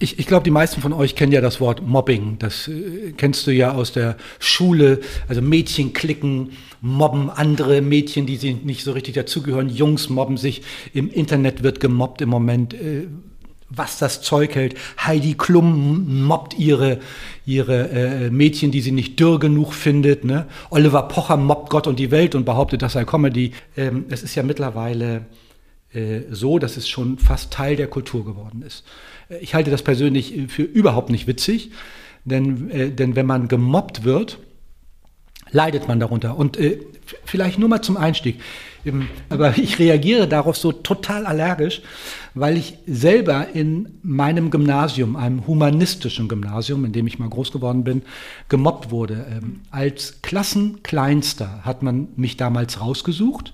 Ich, ich glaube, die meisten von euch kennen ja das Wort Mobbing. Das äh, kennst du ja aus der Schule. Also Mädchen klicken, mobben andere Mädchen, die sie nicht so richtig dazugehören. Jungs mobben sich. Im Internet wird gemobbt im Moment. Äh, was das Zeug hält. Heidi Klum mobbt ihre, ihre äh, Mädchen, die sie nicht dürr genug findet. Ne? Oliver Pocher mobbt Gott und die Welt und behauptet, das sei Comedy. Ähm, es ist ja mittlerweile äh, so, dass es schon fast Teil der Kultur geworden ist. Äh, ich halte das persönlich für überhaupt nicht witzig, denn, äh, denn wenn man gemobbt wird, leidet man darunter. Und äh, vielleicht nur mal zum Einstieg. Aber ich reagiere darauf so total allergisch, weil ich selber in meinem Gymnasium, einem humanistischen Gymnasium, in dem ich mal groß geworden bin, gemobbt wurde. Ähm, als Klassenkleinster hat man mich damals rausgesucht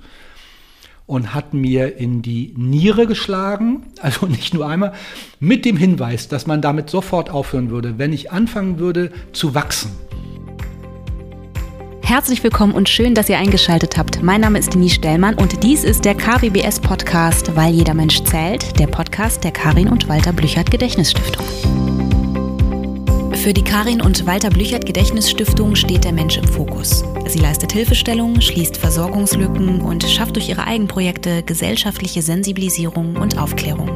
und hat mir in die Niere geschlagen, also nicht nur einmal, mit dem Hinweis, dass man damit sofort aufhören würde, wenn ich anfangen würde zu wachsen. Herzlich willkommen und schön, dass ihr eingeschaltet habt. Mein Name ist Denise Stellmann und dies ist der KWBS Podcast, weil jeder Mensch zählt, der Podcast der Karin und Walter Blüchert Gedächtnisstiftung. Für die Karin und Walter Blüchert Gedächtnisstiftung steht der Mensch im Fokus. Sie leistet Hilfestellung, schließt Versorgungslücken und schafft durch ihre Eigenprojekte gesellschaftliche Sensibilisierung und Aufklärung.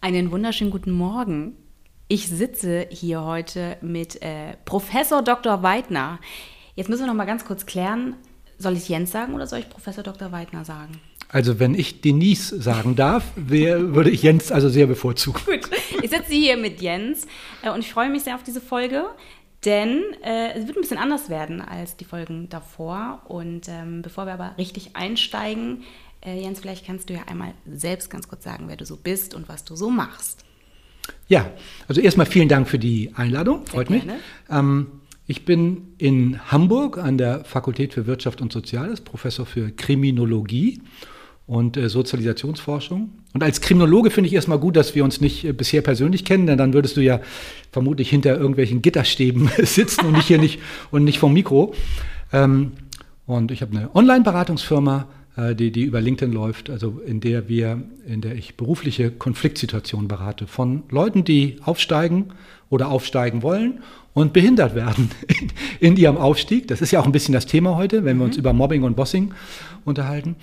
Einen wunderschönen guten Morgen. Ich sitze hier heute mit äh, Professor Dr. Weidner. Jetzt müssen wir noch mal ganz kurz klären, soll ich Jens sagen oder soll ich Professor Dr. Weidner sagen? Also wenn ich Denise sagen darf, wär, würde ich Jens also sehr bevorzugen. Gut, ich sitze hier mit Jens äh, und ich freue mich sehr auf diese Folge, denn äh, es wird ein bisschen anders werden als die Folgen davor. Und ähm, bevor wir aber richtig einsteigen, äh, Jens, vielleicht kannst du ja einmal selbst ganz kurz sagen, wer du so bist und was du so machst. Ja, also erstmal vielen Dank für die Einladung, freut mich. Ähm, ich bin in Hamburg an der Fakultät für Wirtschaft und Soziales, Professor für Kriminologie und äh, Sozialisationsforschung. Und als Kriminologe finde ich erstmal gut, dass wir uns nicht äh, bisher persönlich kennen, denn dann würdest du ja vermutlich hinter irgendwelchen Gitterstäben sitzen und nicht hier nicht und nicht vom Mikro. Ähm, und ich habe eine Online-Beratungsfirma, die, die über LinkedIn läuft, also in der wir, in der ich berufliche Konfliktsituationen berate von Leuten, die aufsteigen oder aufsteigen wollen und behindert werden in, ihrem Aufstieg. Das ist ja auch ein bisschen das Thema heute, wenn wir uns mhm. über Mobbing und Bossing unterhalten.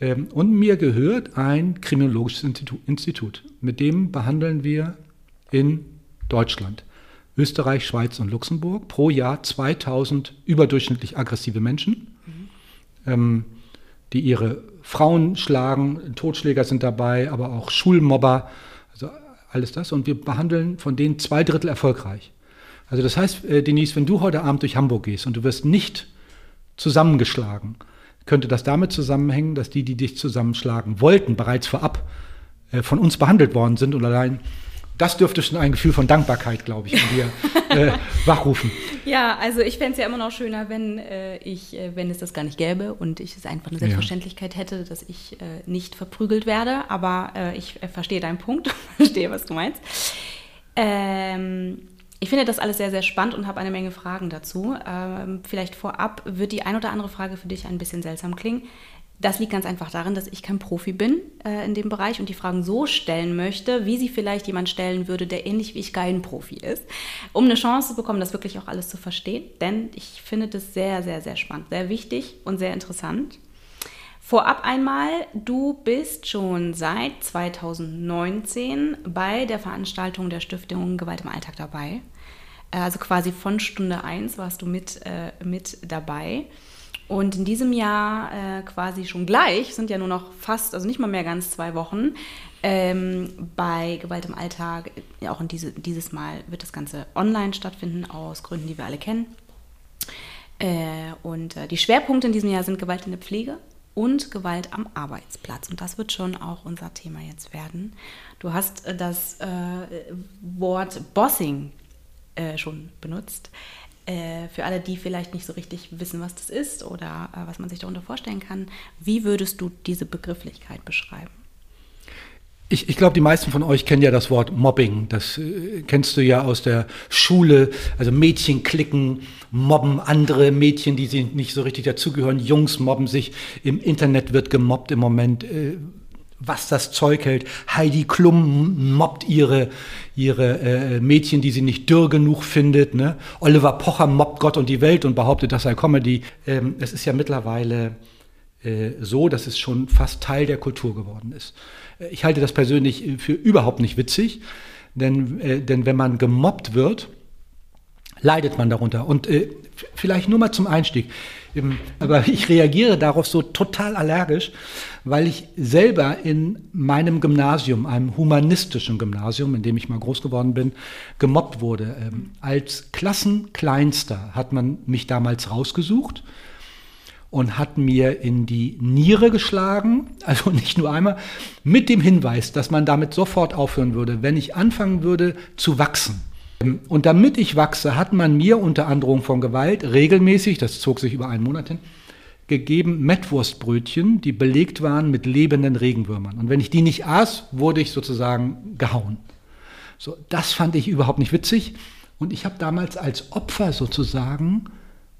Ähm, und mir gehört ein kriminologisches Institut. Mit dem behandeln wir in Deutschland, Österreich, Schweiz und Luxemburg pro Jahr 2000 überdurchschnittlich aggressive Menschen. Mhm. Ähm, die ihre Frauen schlagen, Totschläger sind dabei, aber auch Schulmobber, also alles das. Und wir behandeln von denen zwei Drittel erfolgreich. Also das heißt, äh, Denise, wenn du heute Abend durch Hamburg gehst und du wirst nicht zusammengeschlagen, könnte das damit zusammenhängen, dass die, die dich zusammenschlagen wollten, bereits vorab äh, von uns behandelt worden sind und allein das dürfte schon ein Gefühl von Dankbarkeit, glaube ich, in dir äh, wachrufen. Ja, also ich fände es ja immer noch schöner, wenn äh, ich, äh, wenn es das gar nicht gäbe und ich es einfach eine Selbstverständlichkeit ja. hätte, dass ich äh, nicht verprügelt werde. Aber äh, ich äh, verstehe deinen Punkt, verstehe, was du meinst. Ähm, ich finde das alles sehr, sehr spannend und habe eine Menge Fragen dazu. Ähm, vielleicht vorab wird die ein oder andere Frage für dich ein bisschen seltsam klingen. Das liegt ganz einfach darin, dass ich kein Profi bin äh, in dem Bereich und die Fragen so stellen möchte, wie sie vielleicht jemand stellen würde, der ähnlich wie ich kein Profi ist, um eine Chance zu bekommen, das wirklich auch alles zu verstehen. Denn ich finde das sehr, sehr, sehr spannend, sehr wichtig und sehr interessant. Vorab einmal, du bist schon seit 2019 bei der Veranstaltung der Stiftung Gewalt im Alltag dabei. Äh, also quasi von Stunde 1 warst du mit, äh, mit dabei. Und in diesem Jahr äh, quasi schon gleich, sind ja nur noch fast, also nicht mal mehr ganz zwei Wochen, ähm, bei Gewalt im Alltag, ja auch in diese, dieses Mal wird das Ganze online stattfinden, aus Gründen, die wir alle kennen. Äh, und äh, die Schwerpunkte in diesem Jahr sind Gewalt in der Pflege und Gewalt am Arbeitsplatz. Und das wird schon auch unser Thema jetzt werden. Du hast äh, das äh, Wort Bossing äh, schon benutzt. Äh, für alle, die vielleicht nicht so richtig wissen, was das ist oder äh, was man sich darunter vorstellen kann, wie würdest du diese Begrifflichkeit beschreiben? Ich, ich glaube, die meisten von euch kennen ja das Wort Mobbing. Das äh, kennst du ja aus der Schule. Also Mädchen klicken, mobben andere Mädchen, die sie nicht so richtig dazugehören. Jungs mobben sich. Im Internet wird gemobbt im Moment. Äh, was das Zeug hält. Heidi Klum mobbt ihre, ihre äh, Mädchen, die sie nicht dürr genug findet. Ne? Oliver Pocher mobbt Gott und die Welt und behauptet, das sei Comedy. Ähm, es ist ja mittlerweile äh, so, dass es schon fast Teil der Kultur geworden ist. Ich halte das persönlich für überhaupt nicht witzig, denn, äh, denn wenn man gemobbt wird, leidet man darunter. Und äh, vielleicht nur mal zum Einstieg. Ähm, aber ich reagiere darauf so total allergisch, weil ich selber in meinem Gymnasium, einem humanistischen Gymnasium, in dem ich mal groß geworden bin, gemobbt wurde. Ähm, als Klassenkleinster hat man mich damals rausgesucht und hat mir in die Niere geschlagen, also nicht nur einmal, mit dem Hinweis, dass man damit sofort aufhören würde, wenn ich anfangen würde zu wachsen. Und damit ich wachse, hat man mir unter Androhung von Gewalt regelmäßig, das zog sich über einen Monat hin, gegeben Mettwurstbrötchen, die belegt waren mit lebenden Regenwürmern. Und wenn ich die nicht aß, wurde ich sozusagen gehauen. So, das fand ich überhaupt nicht witzig. Und ich habe damals als Opfer sozusagen,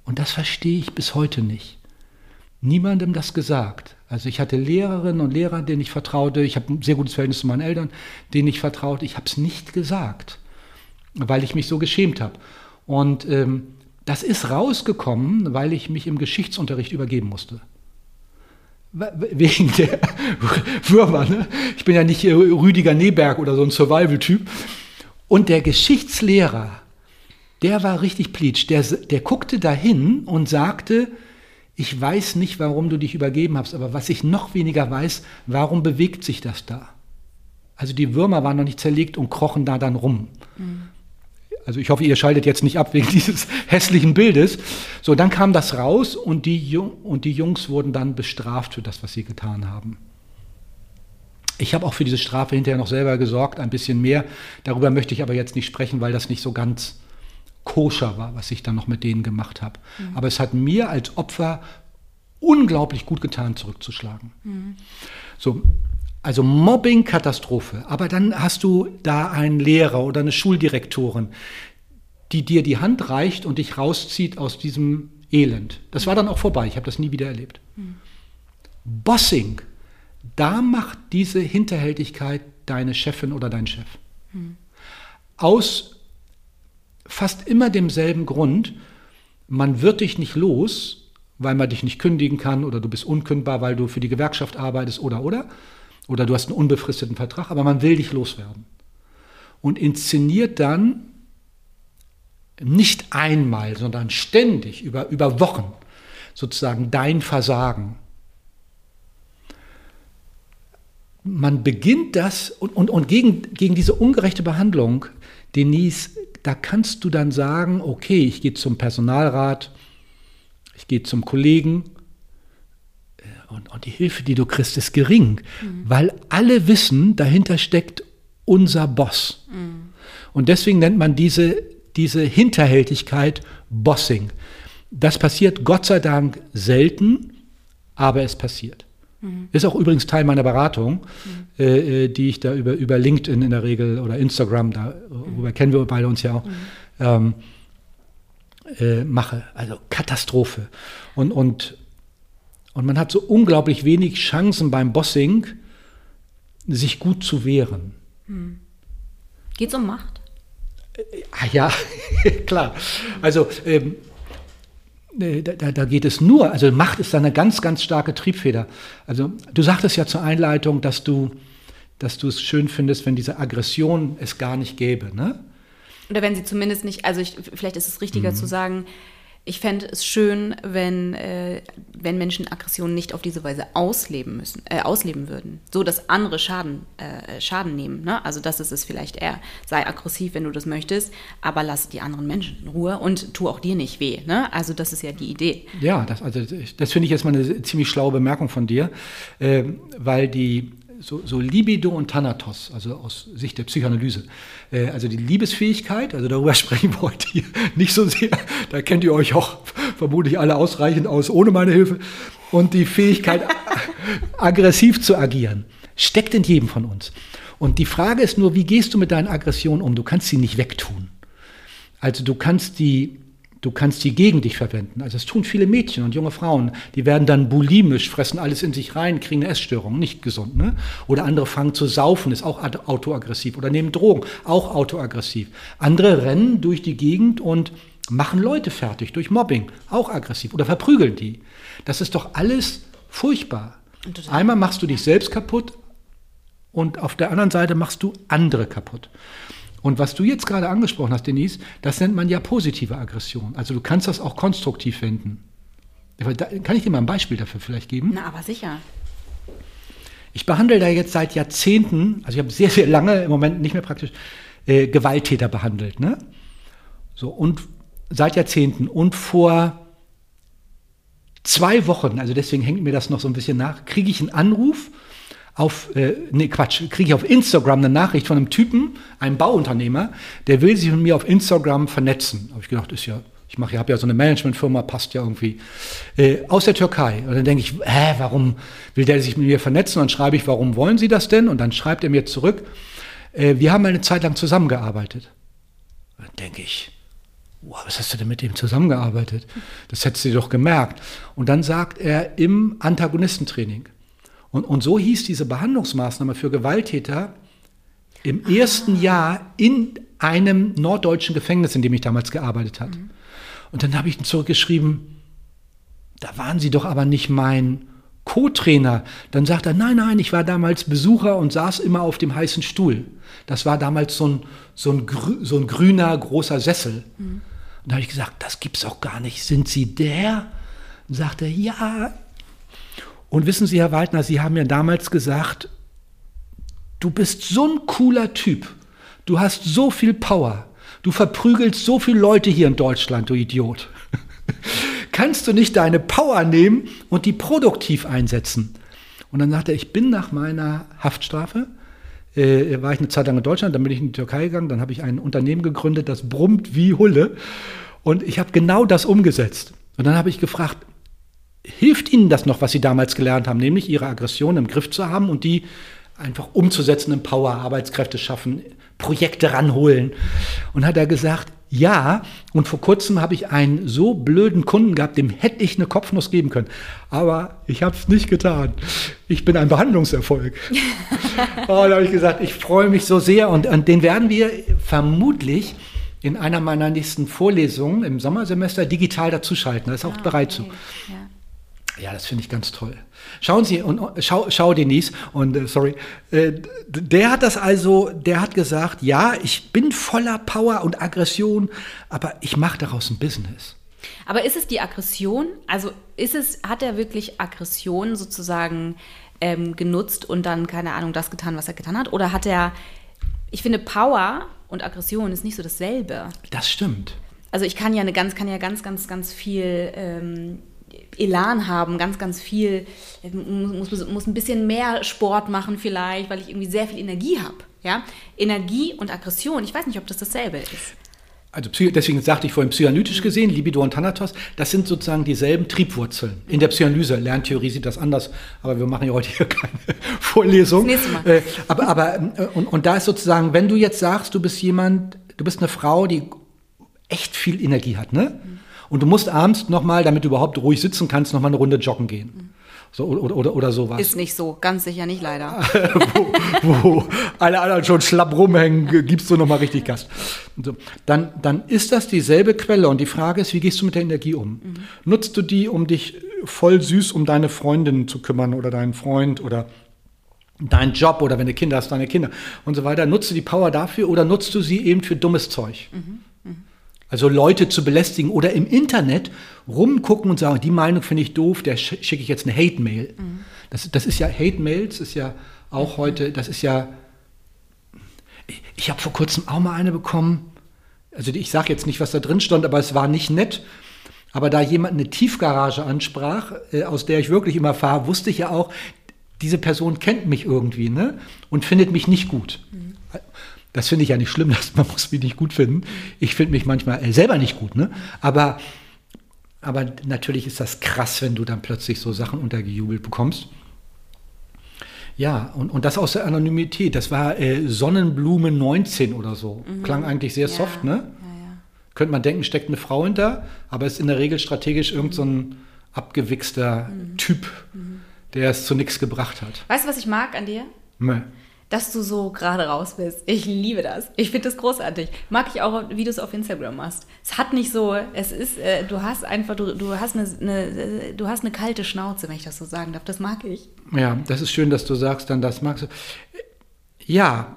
und das verstehe ich bis heute nicht, niemandem das gesagt. Also ich hatte Lehrerinnen und Lehrer, denen ich vertraute. Ich habe ein sehr gutes Verhältnis zu meinen Eltern, denen ich vertraute. Ich habe es nicht gesagt, weil ich mich so geschämt habe. Und ähm, das ist rausgekommen, weil ich mich im Geschichtsunterricht übergeben musste. Wegen der Würmer. Ne? Ich bin ja nicht Rüdiger Neberg oder so ein Survival-Typ. Und der Geschichtslehrer, der war richtig pleatsch. Der, der guckte dahin und sagte, ich weiß nicht, warum du dich übergeben hast, aber was ich noch weniger weiß, warum bewegt sich das da? Also die Würmer waren noch nicht zerlegt und krochen da dann rum. Mhm. Also ich hoffe, ihr schaltet jetzt nicht ab wegen dieses hässlichen Bildes. So, dann kam das raus und die, Jung und die Jungs wurden dann bestraft für das, was sie getan haben. Ich habe auch für diese Strafe hinterher noch selber gesorgt, ein bisschen mehr. Darüber möchte ich aber jetzt nicht sprechen, weil das nicht so ganz koscher war, was ich dann noch mit denen gemacht habe. Mhm. Aber es hat mir als Opfer unglaublich gut getan, zurückzuschlagen. Mhm. So, also Mobbing, Katastrophe. Aber dann hast du da einen Lehrer oder eine Schuldirektorin, die dir die Hand reicht und dich rauszieht aus diesem Elend. Das war dann auch vorbei. Ich habe das nie wieder erlebt. Mhm. Bossing, da macht diese Hinterhältigkeit deine Chefin oder dein Chef. Mhm. Aus fast immer demselben Grund, man wird dich nicht los, weil man dich nicht kündigen kann oder du bist unkündbar, weil du für die Gewerkschaft arbeitest oder oder oder du hast einen unbefristeten Vertrag, aber man will dich loswerden. Und inszeniert dann nicht einmal, sondern ständig über, über Wochen sozusagen dein Versagen. Man beginnt das und, und, und gegen, gegen diese ungerechte Behandlung, Denise, da kannst du dann sagen, okay, ich gehe zum Personalrat, ich gehe zum Kollegen und, und, die Hilfe, die du kriegst, ist gering, mhm. weil alle wissen, dahinter steckt unser Boss. Mhm. Und deswegen nennt man diese, diese Hinterhältigkeit Bossing. Das passiert Gott sei Dank selten, aber es passiert. Mhm. Ist auch übrigens Teil meiner Beratung, mhm. äh, die ich da über, über LinkedIn in der Regel oder Instagram, darüber mhm. kennen wir beide uns ja auch, ähm, äh, mache. Also Katastrophe. Und, und, und man hat so unglaublich wenig Chancen beim Bossing, sich gut zu wehren. Geht es um Macht? Äh, ah, ja, klar. Also ähm, da, da, geht es nur, also Macht ist da eine ganz, ganz starke Triebfeder. Also du sagtest ja zur Einleitung, dass du, dass du es schön findest, wenn diese Aggression es gar nicht gäbe, ne? Oder wenn sie zumindest nicht, also ich, vielleicht ist es richtiger mhm. zu sagen, ich fände es schön, wenn, äh, wenn Menschen Aggressionen nicht auf diese Weise ausleben müssen, äh, ausleben würden. So, dass andere Schaden, äh, Schaden nehmen. Ne? Also das ist es vielleicht eher. Sei aggressiv, wenn du das möchtest, aber lass die anderen Menschen in Ruhe und tu auch dir nicht weh. Ne? Also das ist ja die Idee. Ja, das, also, das finde ich jetzt mal eine ziemlich schlaue Bemerkung von dir, ähm, weil die so, so, Libido und Thanatos, also aus Sicht der Psychoanalyse. Äh, also die Liebesfähigkeit, also darüber sprechen wir heute hier nicht so sehr, da kennt ihr euch auch vermutlich alle ausreichend aus ohne meine Hilfe. Und die Fähigkeit, aggressiv zu agieren, Steckt in jedem von uns. Und die Frage ist nur, wie gehst du mit deinen Aggressionen um? Du kannst sie nicht wegtun. Also du kannst die Du kannst die gegen dich verwenden. Also das tun viele Mädchen und junge Frauen. Die werden dann bulimisch, fressen alles in sich rein, kriegen eine Essstörung, nicht gesund. Ne? Oder andere fangen zu saufen, ist auch autoaggressiv. Oder nehmen Drogen, auch autoaggressiv. Andere rennen durch die Gegend und machen Leute fertig durch Mobbing, auch aggressiv. Oder verprügeln die. Das ist doch alles furchtbar. Einmal machst du dich selbst kaputt und auf der anderen Seite machst du andere kaputt. Und was du jetzt gerade angesprochen hast, Denise, das nennt man ja positive Aggression. Also du kannst das auch konstruktiv wenden. Kann ich dir mal ein Beispiel dafür vielleicht geben? Na, aber sicher. Ich behandle da jetzt seit Jahrzehnten, also ich habe sehr, sehr lange, im Moment nicht mehr praktisch, äh, Gewalttäter behandelt. Ne? So, und seit Jahrzehnten. Und vor zwei Wochen, also deswegen hängt mir das noch so ein bisschen nach, kriege ich einen Anruf auf, äh, nee, Quatsch, kriege ich auf Instagram eine Nachricht von einem Typen, einem Bauunternehmer, der will sich mit mir auf Instagram vernetzen. Habe ich gedacht, ist ja, ich mache, habe ja so eine Managementfirma, passt ja irgendwie. Äh, aus der Türkei. Und dann denke ich, hä, warum will der sich mit mir vernetzen? Und dann schreibe ich, warum wollen Sie das denn? Und dann schreibt er mir zurück, äh, wir haben eine Zeit lang zusammengearbeitet. Und dann denke ich, wow, was hast du denn mit dem zusammengearbeitet? Das hättest du doch gemerkt. Und dann sagt er im Antagonistentraining, und, und so hieß diese Behandlungsmaßnahme für Gewalttäter im ah. ersten Jahr in einem norddeutschen Gefängnis, in dem ich damals gearbeitet habe. Mhm. Und dann habe ich zurückgeschrieben, da waren Sie doch aber nicht mein Co-Trainer. Dann sagt er, nein, nein, ich war damals Besucher und saß immer auf dem heißen Stuhl. Das war damals so ein, so ein, so ein grüner, großer Sessel. Mhm. Und da habe ich gesagt, das gibt's auch gar nicht. Sind Sie der? Und sagte, ja, und wissen Sie, Herr Waldner, Sie haben ja damals gesagt, du bist so ein cooler Typ. Du hast so viel Power. Du verprügelst so viele Leute hier in Deutschland, du Idiot. Kannst du nicht deine Power nehmen und die produktiv einsetzen? Und dann sagte er, ich bin nach meiner Haftstrafe, äh, war ich eine Zeit lang in Deutschland, dann bin ich in die Türkei gegangen, dann habe ich ein Unternehmen gegründet, das brummt wie Hulle. Und ich habe genau das umgesetzt. Und dann habe ich gefragt, hilft ihnen das noch, was sie damals gelernt haben, nämlich ihre Aggression im Griff zu haben und die einfach umzusetzen im Power, Arbeitskräfte schaffen, Projekte ranholen. Und hat er gesagt, ja, und vor kurzem habe ich einen so blöden Kunden gehabt, dem hätte ich eine Kopfnuss geben können. Aber ich habe es nicht getan. Ich bin ein Behandlungserfolg. oh, da habe ich gesagt, ich freue mich so sehr und, und den werden wir vermutlich in einer meiner nächsten Vorlesungen im Sommersemester digital dazuschalten. Da ist auch ah, bereit okay. zu. Ja. Ja, das finde ich ganz toll. Schauen Sie und schau, schau Denise und äh, sorry, äh, der hat das also, der hat gesagt, ja, ich bin voller Power und Aggression, aber ich mache daraus ein Business. Aber ist es die Aggression? Also ist es, hat er wirklich Aggression sozusagen ähm, genutzt und dann keine Ahnung das getan, was er getan hat? Oder hat er? Ich finde Power und Aggression ist nicht so dasselbe. Das stimmt. Also ich kann ja eine ganz, kann ja ganz, ganz, ganz viel ähm, Elan haben, ganz, ganz viel, muss, muss ein bisschen mehr Sport machen vielleicht, weil ich irgendwie sehr viel Energie habe. Ja? Energie und Aggression, ich weiß nicht, ob das dasselbe ist. Also deswegen sagte ich vorhin psychoanalytisch gesehen, Libido und Thanatos, das sind sozusagen dieselben Triebwurzeln. In der Psychoanalyse, Lerntheorie sieht das anders, aber wir machen ja heute hier keine Vorlesung. Das nächste Mal. Äh, aber, aber äh, und, und da ist sozusagen, wenn du jetzt sagst, du bist jemand, du bist eine Frau, die echt viel Energie hat, ne? Mhm und du musst abends nochmal, damit du überhaupt ruhig sitzen kannst, nochmal eine Runde joggen gehen. So, oder, oder, oder sowas. Ist nicht so, ganz sicher nicht leider. wo, wo alle anderen schon schlapp rumhängen, gibst du nochmal richtig Gas. So, dann, dann ist das dieselbe Quelle und die Frage ist, wie gehst du mit der Energie um? Mhm. Nutzt du die, um dich voll süß um deine Freundin zu kümmern oder deinen Freund oder deinen Job oder wenn du Kinder hast, deine Kinder und so weiter? Nutzt du die Power dafür oder nutzt du sie eben für dummes Zeug? Mhm. Also Leute zu belästigen oder im Internet rumgucken und sagen, die Meinung finde ich doof, der schicke ich jetzt eine Hate-Mail. Mhm. Das, das ist ja, Hate-Mails ist ja auch heute, das ist ja, ich, ich habe vor kurzem auch mal eine bekommen, also ich sage jetzt nicht, was da drin stand, aber es war nicht nett. Aber da jemand eine Tiefgarage ansprach, äh, aus der ich wirklich immer fahre, wusste ich ja auch, diese Person kennt mich irgendwie ne? und findet mich nicht gut. Mhm. Das finde ich ja nicht schlimm, dass man muss mich nicht gut finden. Ich finde mich manchmal äh, selber nicht gut, ne? Aber, aber natürlich ist das krass, wenn du dann plötzlich so Sachen untergejubelt bekommst. Ja, und, und das aus der Anonymität. Das war äh, Sonnenblume 19 oder so. Mhm. Klang eigentlich sehr ja. soft, ne? Ja, ja. Könnte man denken, steckt eine Frau hinter, aber ist in der Regel strategisch irgend so ein abgewichster mhm. Typ, mhm. der es zu nichts gebracht hat. Weißt du, was ich mag an dir? Nee dass du so gerade raus bist. Ich liebe das. Ich finde das großartig. Mag ich auch, wie du es auf Instagram machst. Es hat nicht so, es ist, äh, du hast einfach, du, du hast eine, eine, du hast eine kalte Schnauze, wenn ich das so sagen darf. Das mag ich. Ja, das ist schön, dass du sagst, dann das magst du. Ja.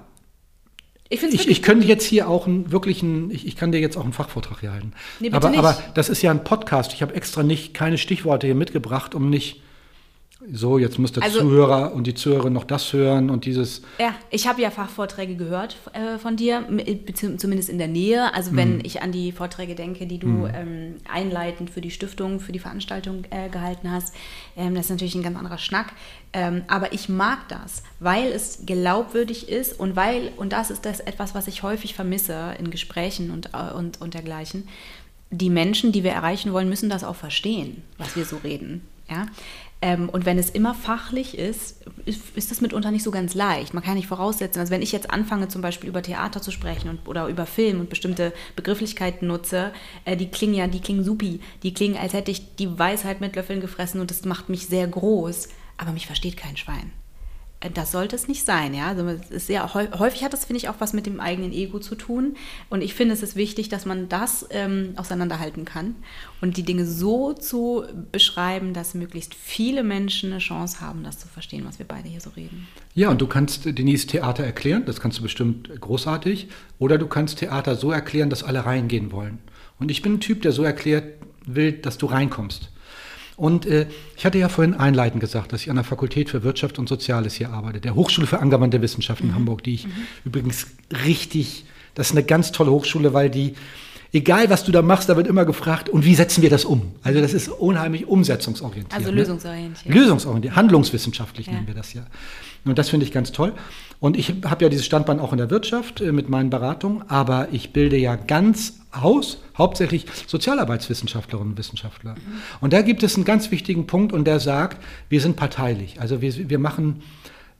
Ich, ich, ich könnte jetzt hier auch einen wirklichen, ich, ich kann dir jetzt auch einen Fachvortrag hier halten. Nee, bitte aber, nicht. aber das ist ja ein Podcast. Ich habe extra nicht keine Stichworte hier mitgebracht, um nicht so, jetzt muss der also, Zuhörer und die Zuhörerin noch das hören und dieses. Ja, ich habe ja Fachvorträge gehört äh, von dir, zumindest in der Nähe. Also wenn mm. ich an die Vorträge denke, die du mm. ähm, einleitend für die Stiftung, für die Veranstaltung äh, gehalten hast, ähm, das ist natürlich ein ganz anderer Schnack. Ähm, aber ich mag das, weil es glaubwürdig ist und weil, und das ist das etwas, was ich häufig vermisse in Gesprächen und, äh, und, und dergleichen. Die Menschen, die wir erreichen wollen, müssen das auch verstehen, was wir so reden. Ja? Ähm, und wenn es immer fachlich ist, ist, das mitunter nicht so ganz leicht. Man kann nicht voraussetzen. Also wenn ich jetzt anfange, zum Beispiel über Theater zu sprechen und, oder über Film und bestimmte Begrifflichkeiten nutze, äh, die klingen ja, die klingen supi. Die klingen, als hätte ich die Weisheit mit Löffeln gefressen und das macht mich sehr groß. Aber mich versteht kein Schwein das sollte es nicht sein. Ja? Also es ist sehr, häufig hat das, finde ich, auch was mit dem eigenen Ego zu tun. Und ich finde, es ist wichtig, dass man das ähm, auseinanderhalten kann und die Dinge so zu beschreiben, dass möglichst viele Menschen eine Chance haben, das zu verstehen, was wir beide hier so reden. Ja, und du kannst Denise Theater erklären, das kannst du bestimmt großartig. Oder du kannst Theater so erklären, dass alle reingehen wollen. Und ich bin ein Typ, der so erklärt will, dass du reinkommst. Und äh, ich hatte ja vorhin einleitend gesagt, dass ich an der Fakultät für Wirtschaft und Soziales hier arbeite, der Hochschule für angewandte Wissenschaften mhm. in Hamburg, die ich mhm. übrigens richtig, das ist eine ganz tolle Hochschule, weil die, egal was du da machst, da wird immer gefragt, und wie setzen wir das um? Also das ist unheimlich umsetzungsorientiert. Also lösungsorientiert. Ne? Lösungsorientiert, handlungswissenschaftlich ja. nennen wir das ja. Und das finde ich ganz toll. Und ich habe ja dieses Standbein auch in der Wirtschaft äh, mit meinen Beratungen, aber ich bilde ja ganz aus, hauptsächlich Sozialarbeitswissenschaftlerinnen und Wissenschaftler. Mhm. Und da gibt es einen ganz wichtigen Punkt und der sagt, wir sind parteilich. Also wir, wir machen,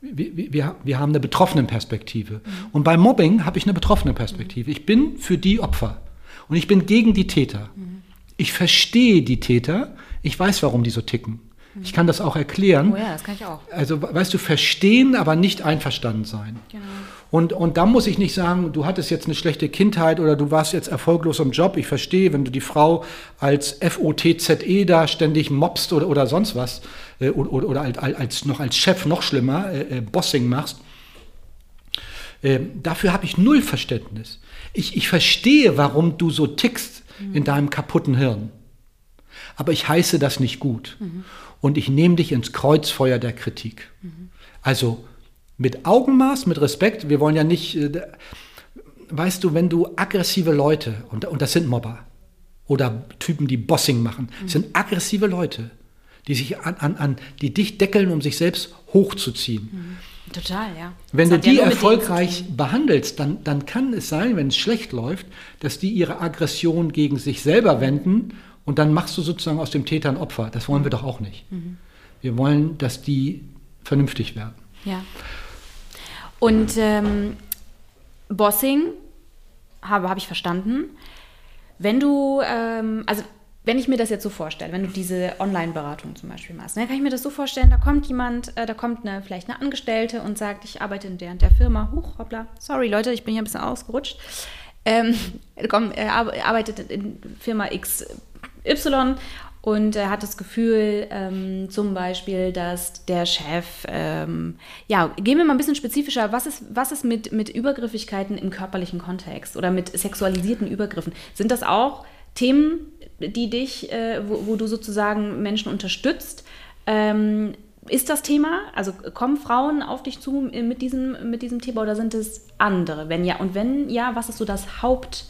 wir, wir, wir haben eine Betroffenenperspektive. Mhm. Und beim Mobbing habe ich eine Betroffenenperspektive. Ich bin für die Opfer und ich bin gegen die Täter. Mhm. Ich verstehe die Täter, ich weiß, warum die so ticken. Ich kann das auch erklären. Oh ja, das kann ich auch. Also, weißt du, verstehen, aber nicht einverstanden sein. Genau. Und, und da muss ich nicht sagen, du hattest jetzt eine schlechte Kindheit oder du warst jetzt erfolglos im Job. Ich verstehe, wenn du die Frau als FOTZE da ständig mobst oder, oder sonst was äh, oder, oder als, als, noch als Chef noch schlimmer, äh, äh, Bossing machst. Äh, dafür habe ich null Verständnis. Ich, ich verstehe, warum du so tickst mhm. in deinem kaputten Hirn. Aber ich heiße das nicht gut. Mhm. Und ich nehme dich ins Kreuzfeuer der Kritik. Mhm. Also mit Augenmaß, mit Respekt. Wir wollen ja nicht, äh, weißt du, wenn du aggressive Leute, und, und das sind Mobber, oder Typen, die Bossing machen, mhm. sind aggressive Leute, die sich an, an, an, die dich deckeln, um sich selbst hochzuziehen. Mhm. Total, ja. Wenn das du die ja erfolgreich behandelst, dann, dann kann es sein, wenn es schlecht läuft, dass die ihre Aggression gegen sich selber wenden und dann machst du sozusagen aus dem Täter ein Opfer. Das wollen wir doch auch nicht. Mhm. Wir wollen, dass die vernünftig werden. Ja. Und ähm, Bossing habe, habe ich verstanden. Wenn du, ähm, also wenn ich mir das jetzt so vorstelle, wenn du diese Online-Beratung zum Beispiel machst, dann ne, kann ich mir das so vorstellen, da kommt jemand, äh, da kommt eine, vielleicht eine Angestellte und sagt, ich arbeite in der und der Firma, huch, hoppla, sorry Leute, ich bin hier ein bisschen ausgerutscht, ähm, komm, er arbeitet in Firma XY und er hat das Gefühl, ähm, zum Beispiel, dass der Chef, ähm, ja, gehen wir mal ein bisschen spezifischer, was ist, was ist mit, mit Übergriffigkeiten im körperlichen Kontext oder mit sexualisierten Übergriffen? Sind das auch Themen, die dich, äh, wo, wo, du sozusagen Menschen unterstützt? Ähm, ist das Thema? Also kommen Frauen auf dich zu mit diesem, mit diesem Thema oder sind es andere? Wenn ja, und wenn ja, was ist so das Haupt-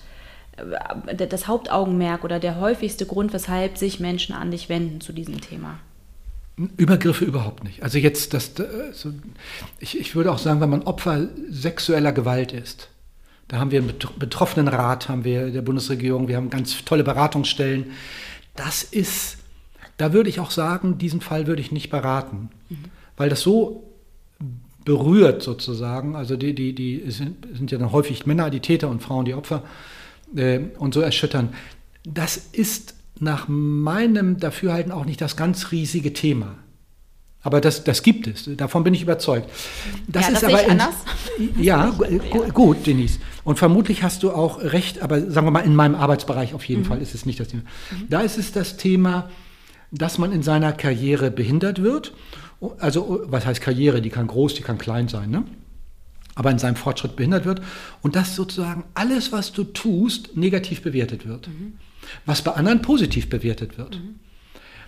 äh, das Hauptaugenmerk oder der häufigste Grund, weshalb sich Menschen an dich wenden zu diesem Thema? Übergriffe überhaupt nicht. Also jetzt, das, also ich, ich würde auch sagen, wenn man Opfer sexueller Gewalt ist, da haben wir einen Betroffenenrat, haben wir der Bundesregierung, wir haben ganz tolle Beratungsstellen. Das ist, da würde ich auch sagen, diesen Fall würde ich nicht beraten, mhm. weil das so berührt sozusagen. Also die, die, die sind, sind ja dann häufig Männer, die Täter und Frauen, die Opfer äh, und so erschüttern. Das ist nach meinem Dafürhalten auch nicht das ganz riesige Thema. Aber das, das gibt es, davon bin ich überzeugt. Das, ja, das ist aber in, anders. Ja, gut, Denise. Und vermutlich hast du auch recht, aber sagen wir mal, in meinem Arbeitsbereich auf jeden mhm. Fall ist es nicht das Thema. Mhm. Da ist es das Thema, dass man in seiner Karriere behindert wird. Also, was heißt Karriere? Die kann groß, die kann klein sein, ne? aber in seinem Fortschritt behindert wird und dass sozusagen alles, was du tust, negativ bewertet wird, mhm. was bei anderen positiv bewertet wird. Mhm.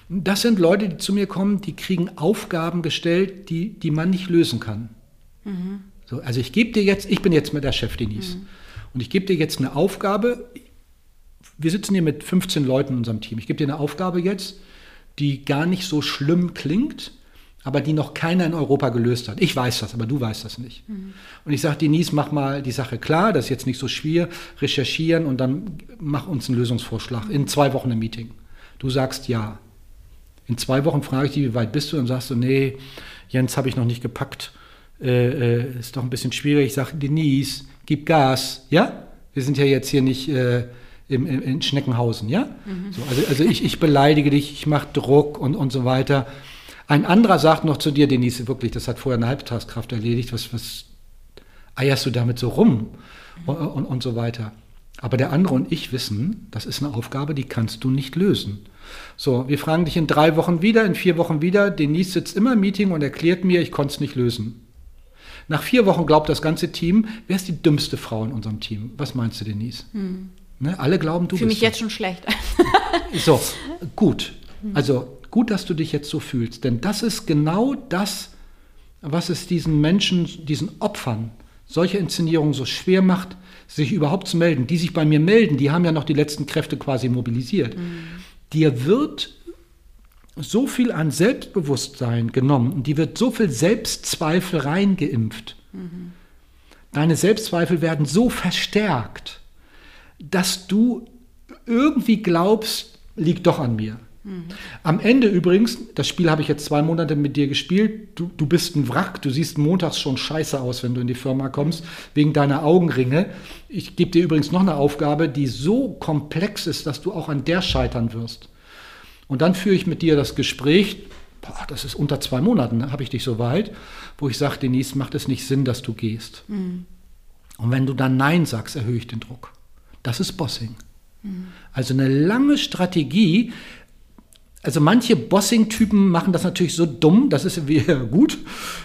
Das sind Leute, die zu mir kommen, die kriegen Aufgaben gestellt, die, die man nicht lösen kann. Mhm. So, also ich gebe dir jetzt, ich bin jetzt mit der Chef Denise mhm. und ich gebe dir jetzt eine Aufgabe. Wir sitzen hier mit 15 Leuten in unserem Team. Ich gebe dir eine Aufgabe jetzt, die gar nicht so schlimm klingt, aber die noch keiner in Europa gelöst hat. Ich weiß das, aber du weißt das nicht. Mhm. Und ich sage, Denise, mach mal die Sache klar, das ist jetzt nicht so schwer, recherchieren und dann mach uns einen Lösungsvorschlag in zwei Wochen im Meeting. Du sagst ja. In zwei Wochen frage ich dich, wie weit bist du? Und sagst du, nee, Jens habe ich noch nicht gepackt. Äh, äh, ist doch ein bisschen schwierig. Ich sage, Denise, gib Gas. Ja? Wir sind ja jetzt hier nicht äh, im, im, in Schneckenhausen. Ja? Mhm. So, also also ich, ich beleidige dich, ich mache Druck und, und so weiter. Ein anderer sagt noch zu dir, Denise, wirklich, das hat vorher eine Halbtagskraft erledigt. Was, was eierst du damit so rum? Mhm. Und, und, und so weiter. Aber der andere und ich wissen, das ist eine Aufgabe, die kannst du nicht lösen. So, wir fragen dich in drei Wochen wieder, in vier Wochen wieder. Denise sitzt immer im Meeting und erklärt mir, ich konnte es nicht lösen. Nach vier Wochen glaubt das ganze Team, wer ist die dümmste Frau in unserem Team? Was meinst du, Denise? Hm. Ne, alle glauben, du Fühle bist. mich jetzt schon schlecht. so, gut. Also gut, dass du dich jetzt so fühlst. Denn das ist genau das, was es diesen Menschen, diesen Opfern solche Inszenierungen so schwer macht, sich überhaupt zu melden. Die sich bei mir melden, die haben ja noch die letzten Kräfte quasi mobilisiert. Mhm dir wird so viel an Selbstbewusstsein genommen und dir wird so viel Selbstzweifel reingeimpft. Mhm. Deine Selbstzweifel werden so verstärkt, dass du irgendwie glaubst, liegt doch an mir. Mhm. Am Ende übrigens, das Spiel habe ich jetzt zwei Monate mit dir gespielt, du, du bist ein Wrack, du siehst montags schon scheiße aus, wenn du in die Firma kommst, wegen deiner Augenringe. Ich gebe dir übrigens noch eine Aufgabe, die so komplex ist, dass du auch an der scheitern wirst. Und dann führe ich mit dir das Gespräch, boah, das ist unter zwei Monaten, ne, habe ich dich so weit, wo ich sage, Denise, macht es nicht Sinn, dass du gehst. Mhm. Und wenn du dann Nein sagst, erhöhe ich den Druck. Das ist Bossing. Mhm. Also eine lange Strategie, also manche Bossing-Typen machen das natürlich so dumm, das ist gut,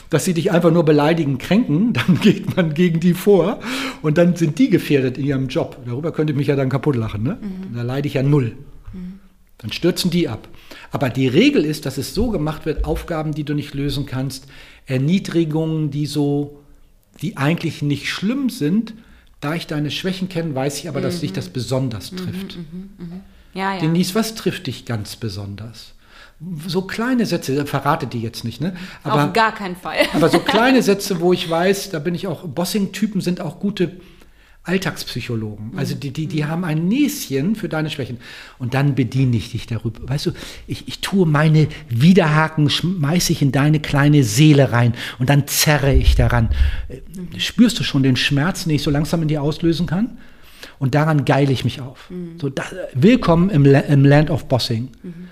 dass sie dich einfach nur beleidigen, kränken, dann geht man gegen die vor und dann sind die gefährdet in ihrem Job. Darüber könnte ich mich ja dann kaputt lachen. Ne? Mhm. Da leide ich ja null. Mhm. Dann stürzen die ab. Aber die Regel ist, dass es so gemacht wird, Aufgaben, die du nicht lösen kannst, Erniedrigungen, die so, die eigentlich nicht schlimm sind, da ich deine Schwächen kenne, weiß ich aber, dass mhm. dich das besonders trifft. Mhm, mh, mh. Ja, ja. Denise, was trifft dich ganz besonders? So kleine Sätze, verrate die jetzt nicht, ne? Aber, Auf gar keinen Fall. aber so kleine Sätze, wo ich weiß, da bin ich auch, Bossing-Typen sind auch gute Alltagspsychologen. Also die, die, die mhm. haben ein Näschen für deine Schwächen. Und dann bediene ich dich darüber. Weißt du, ich, ich tue meine Widerhaken, schmeiße ich in deine kleine Seele rein und dann zerre ich daran. Mhm. Spürst du schon den Schmerz, den ich so langsam in dir auslösen kann? Und daran geile ich mich auf. Mhm. So, da, willkommen im, im, Land of Bossing. Mhm.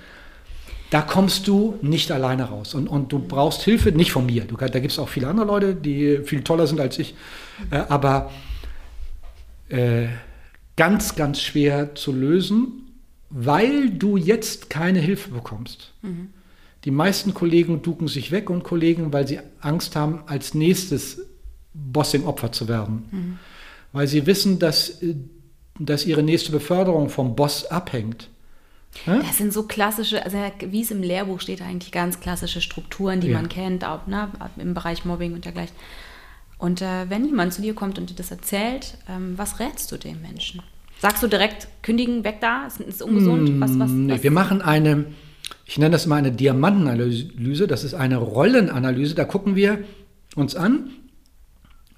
Da kommst du nicht alleine raus. Und, und du brauchst Hilfe, nicht von mir. Du, da gibt es auch viele andere Leute, die viel toller sind als ich. Äh, aber äh, ganz, ganz schwer zu lösen, weil du jetzt keine Hilfe bekommst. Mhm. Die meisten Kollegen ducken sich weg und Kollegen, weil sie Angst haben, als nächstes Bossing-Opfer zu werden. Mhm. Weil sie wissen, dass äh, dass ihre nächste Beförderung vom Boss abhängt. Ja? Das sind so klassische, also wie es im Lehrbuch steht, eigentlich ganz klassische Strukturen, die ja. man kennt, auch ne, im Bereich Mobbing und dergleichen. Und äh, wenn jemand zu dir kommt und dir das erzählt, ähm, was rätst du dem Menschen? Sagst du direkt, kündigen, weg da, ist, ist ungesund? Was, was, nee, was? Wir machen eine, ich nenne das mal eine Diamantenanalyse, das ist eine Rollenanalyse, da gucken wir uns an,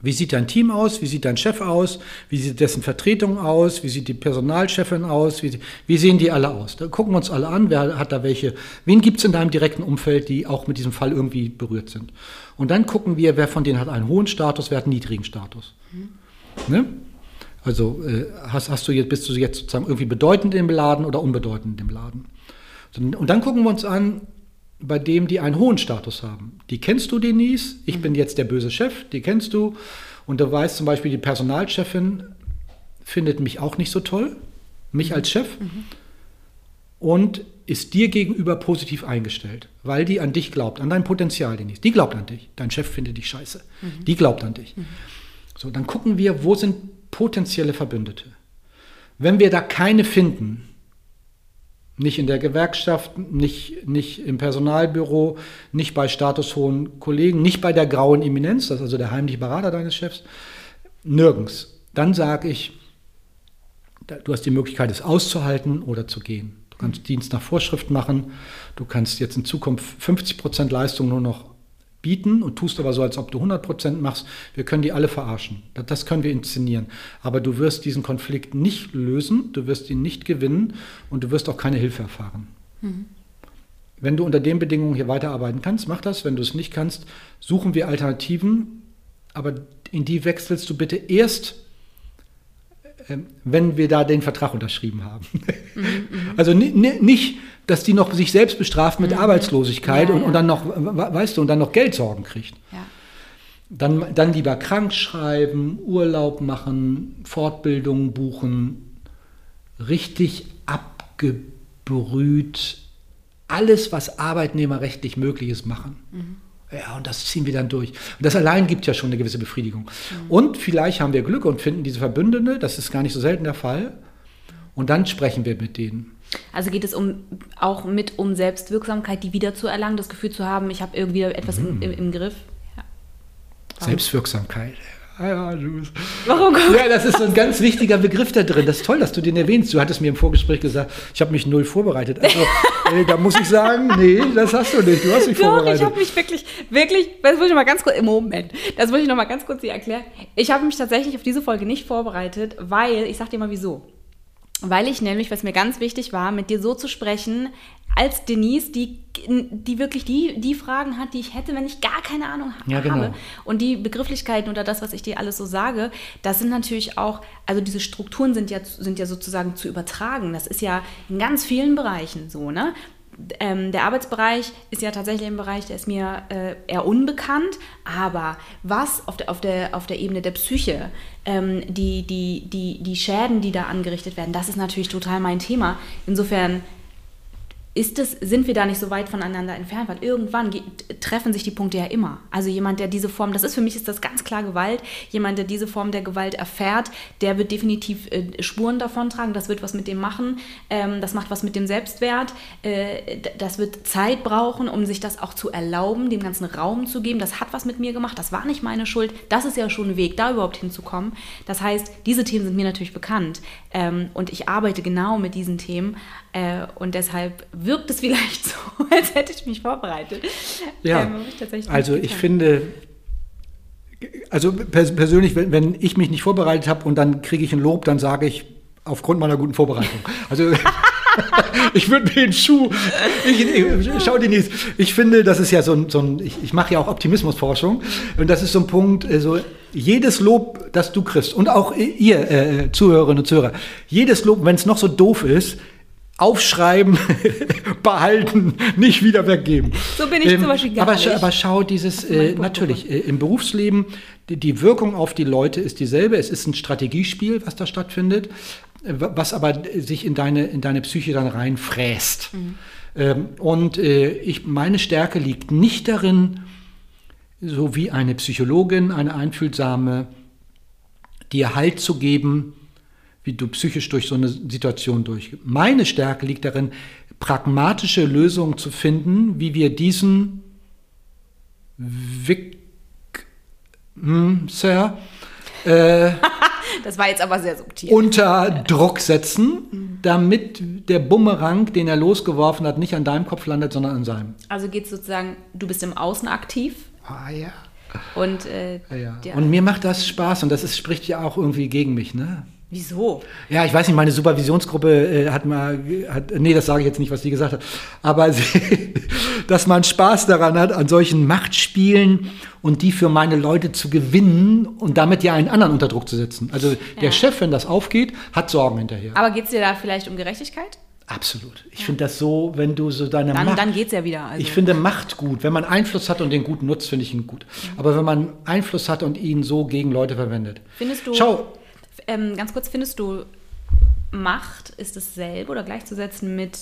Wie sieht dein Team aus? Wie sieht dein Chef aus? Wie sieht dessen Vertretung aus? Wie sieht die Personalchefin aus? Wie, wie sehen die alle aus? Da gucken wir uns alle an, wer hat da welche, wen gibt es in deinem direkten Umfeld, die auch mit diesem Fall irgendwie berührt sind. Und dann gucken wir, wer von denen hat einen hohen Status, wer hat einen niedrigen Status. Mhm. Ne? Also äh, hast, hast du jetzt, bist du jetzt sozusagen irgendwie bedeutend im Laden oder unbedeutend im Laden? Und dann gucken wir uns an, bei dem die einen hohen Status haben. Die kennst du, Denise. Ich mhm. bin jetzt der böse Chef, die kennst du. Und du weißt zum Beispiel, die Personalchefin findet mich auch nicht so toll, mich mhm. als Chef. Mhm. Und ist dir gegenüber positiv eingestellt, weil die an dich glaubt, an dein Potenzial, Denise. Die glaubt an dich. Dein Chef findet dich scheiße. Mhm. Die glaubt an dich. Mhm. So, dann gucken wir, wo sind potenzielle Verbündete. Wenn wir da keine finden, nicht in der Gewerkschaft, nicht, nicht im Personalbüro, nicht bei statushohen Kollegen, nicht bei der grauen Eminenz, das ist also der heimliche Berater deines Chefs, nirgends. Dann sage ich, du hast die Möglichkeit, es auszuhalten oder zu gehen. Du kannst Dienst nach Vorschrift machen, du kannst jetzt in Zukunft 50 Prozent Leistung nur noch bieten und tust aber so, als ob du 100% machst. Wir können die alle verarschen. Das können wir inszenieren. Aber du wirst diesen Konflikt nicht lösen, du wirst ihn nicht gewinnen und du wirst auch keine Hilfe erfahren. Mhm. Wenn du unter den Bedingungen hier weiterarbeiten kannst, mach das. Wenn du es nicht kannst, suchen wir Alternativen. Aber in die wechselst du bitte erst, ähm, wenn wir da den Vertrag unterschrieben haben. Mhm, mhm. also nicht dass die noch sich selbst bestraft mit mhm. Arbeitslosigkeit ja, und, ja. und, dann noch, weißt du, und dann noch Geldsorgen kriegt. Ja. Dann, dann lieber krank schreiben, Urlaub machen, Fortbildungen buchen, richtig abgebrüht, alles, was arbeitnehmerrechtlich möglich ist, machen. Mhm. Ja, und das ziehen wir dann durch. Und das allein gibt ja schon eine gewisse Befriedigung. Mhm. Und vielleicht haben wir Glück und finden diese Verbündete, das ist gar nicht so selten der Fall. Und dann sprechen wir mit denen. Also geht es um auch mit um Selbstwirksamkeit, die wieder zu erlangen, das Gefühl zu haben, ich habe irgendwie etwas mhm. im, im, im, Griff. Ja. Selbstwirksamkeit. Ah ja, Warum? Ja, das ist so ein ganz wichtiger Begriff da drin. Das ist toll, dass du den erwähnst. Du hattest mir im Vorgespräch gesagt, ich habe mich null vorbereitet. Also, ey, da muss ich sagen, nee, das hast du nicht. Du hast dich Doch, vorbereitet. ich habe mich wirklich, wirklich, das muss ich mal ganz kurz, im Moment, das muss ich noch mal ganz kurz hier erklären. Ich habe mich tatsächlich auf diese Folge nicht vorbereitet, weil, ich sag dir mal wieso weil ich nämlich, was mir ganz wichtig war, mit dir so zu sprechen, als Denise, die, die wirklich die, die Fragen hat, die ich hätte, wenn ich gar keine Ahnung ja, habe. Genau. Und die Begrifflichkeiten oder das, was ich dir alles so sage, das sind natürlich auch, also diese Strukturen sind ja, sind ja sozusagen zu übertragen. Das ist ja in ganz vielen Bereichen so, ne? Ähm, der Arbeitsbereich ist ja tatsächlich ein Bereich, der ist mir äh, eher unbekannt, aber was auf der, auf der, auf der Ebene der Psyche, ähm, die, die, die, die Schäden, die da angerichtet werden, das ist natürlich total mein Thema. Insofern ist es, sind wir da nicht so weit voneinander entfernt, weil irgendwann treffen sich die Punkte ja immer. Also jemand, der diese Form, das ist für mich ist das ganz klar Gewalt, jemand, der diese Form der Gewalt erfährt, der wird definitiv äh, Spuren davontragen, das wird was mit dem machen, ähm, das macht was mit dem Selbstwert, äh, das wird Zeit brauchen, um sich das auch zu erlauben, dem ganzen Raum zu geben, das hat was mit mir gemacht, das war nicht meine Schuld, das ist ja schon ein Weg, da überhaupt hinzukommen. Das heißt, diese Themen sind mir natürlich bekannt. Ähm, und ich arbeite genau mit diesen Themen äh, und deshalb wirkt es vielleicht so, als hätte ich mich vorbereitet. Ja, ähm, ich also ich finde, also pers persönlich, wenn, wenn, ich mich nicht vorbereitet habe und dann kriege ich ein Lob, dann sage ich, aufgrund meiner guten Vorbereitung. Also ich würde mir den Schuh, ich, ich, schau Denise, ich finde, das ist ja so ein, so ein ich, ich mache ja auch Optimismusforschung und das ist so ein Punkt, also jedes Lob, das du kriegst und auch ihr äh, Zuhörerinnen und Zuhörer, jedes Lob, wenn es noch so doof ist, aufschreiben, behalten, nicht wieder weggeben. So bin ich ähm, zum Beispiel gar aber, nicht. Aber schau, dieses, äh, natürlich, äh, im Berufsleben, die, die, Wirkung auf die Leute ist dieselbe. Es ist ein Strategiespiel, was da stattfindet, äh, was aber sich in deine, in deine Psyche dann reinfräst. Mhm. Ähm, und äh, ich, meine Stärke liegt nicht darin, so wie eine Psychologin, eine einfühlsame, dir Halt zu geben, wie du psychisch durch so eine Situation durchgehst. Meine Stärke liegt darin, pragmatische Lösungen zu finden, wie wir diesen Wick, hm, Sir, äh, das war jetzt aber sehr subtil. Unter Druck setzen, damit der Bumerang, den er losgeworfen hat, nicht an deinem Kopf landet, sondern an seinem. Also geht es sozusagen, du bist im Außen aktiv. Ah ja. Und, äh, ja, ja. und mir macht das Spaß und das ist, spricht ja auch irgendwie gegen mich, ne? Wieso? Ja, ich weiß nicht, meine Supervisionsgruppe äh, hat mal, hat, nee, das sage ich jetzt nicht, was die gesagt hat, aber sie, dass man Spaß daran hat, an solchen Machtspielen und die für meine Leute zu gewinnen und damit ja einen anderen unter Druck zu setzen. Also ja. der Chef, wenn das aufgeht, hat Sorgen hinterher. Aber geht es dir da vielleicht um Gerechtigkeit? Absolut. Ich ja. finde das so, wenn du so deine dann, Macht. Dann geht es ja wieder. Also. Ich finde Macht gut. Wenn man Einfluss hat und den gut nutzt, finde ich ihn gut. Mhm. Aber wenn man Einfluss hat und ihn so gegen Leute verwendet. Findest du. Schau, ähm, ganz kurz, findest du, Macht ist dasselbe oder gleichzusetzen mit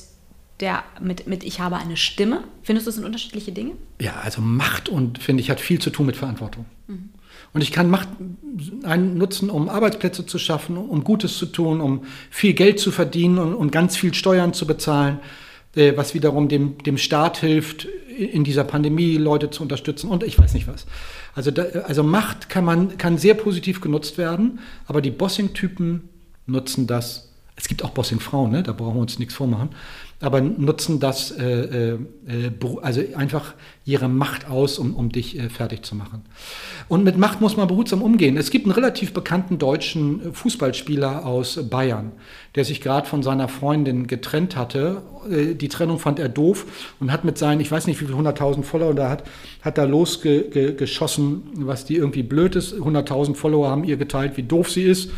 der, mit, mit ich habe eine Stimme? Findest du, das sind unterschiedliche Dinge? Ja, also Macht und finde ich hat viel zu tun mit Verantwortung. Mhm. Und ich kann Macht nutzen, um Arbeitsplätze zu schaffen, um Gutes zu tun, um viel Geld zu verdienen und, und ganz viel Steuern zu bezahlen, was wiederum dem, dem Staat hilft, in dieser Pandemie Leute zu unterstützen und ich weiß nicht was. Also, da, also Macht kann, man, kann sehr positiv genutzt werden, aber die Bossing-Typen nutzen das. Es gibt auch Bossing-Frauen, ne? da brauchen wir uns nichts vormachen aber nutzen das, äh, äh, also einfach ihre Macht aus, um, um dich äh, fertig zu machen. Und mit Macht muss man behutsam umgehen. Es gibt einen relativ bekannten deutschen Fußballspieler aus Bayern, der sich gerade von seiner Freundin getrennt hatte. Äh, die Trennung fand er doof und hat mit seinen, ich weiß nicht wie viele 100.000 Follower da hat, hat da losgeschossen, was die irgendwie blöd ist. 100.000 Follower haben ihr geteilt, wie doof sie ist.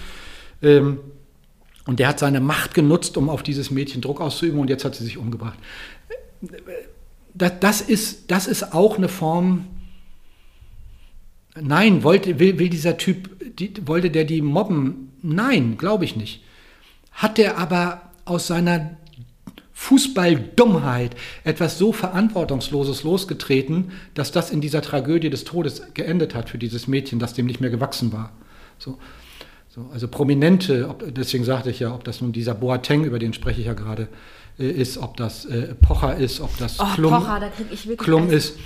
Ähm, und der hat seine Macht genutzt, um auf dieses Mädchen Druck auszuüben und jetzt hat sie sich umgebracht. Das, das, ist, das ist auch eine Form. Nein, wollte, will, will dieser Typ, die, wollte der die mobben? Nein, glaube ich nicht. Hat er aber aus seiner Fußballdummheit etwas so Verantwortungsloses losgetreten, dass das in dieser Tragödie des Todes geendet hat für dieses Mädchen, das dem nicht mehr gewachsen war. So. So, also Prominente, ob, deswegen sagte ich ja, ob das nun dieser Boateng, über den spreche ich ja gerade, äh, ist, ob das äh, Pocher ist, ob das oh, Klum, Pocher, da Klum ist,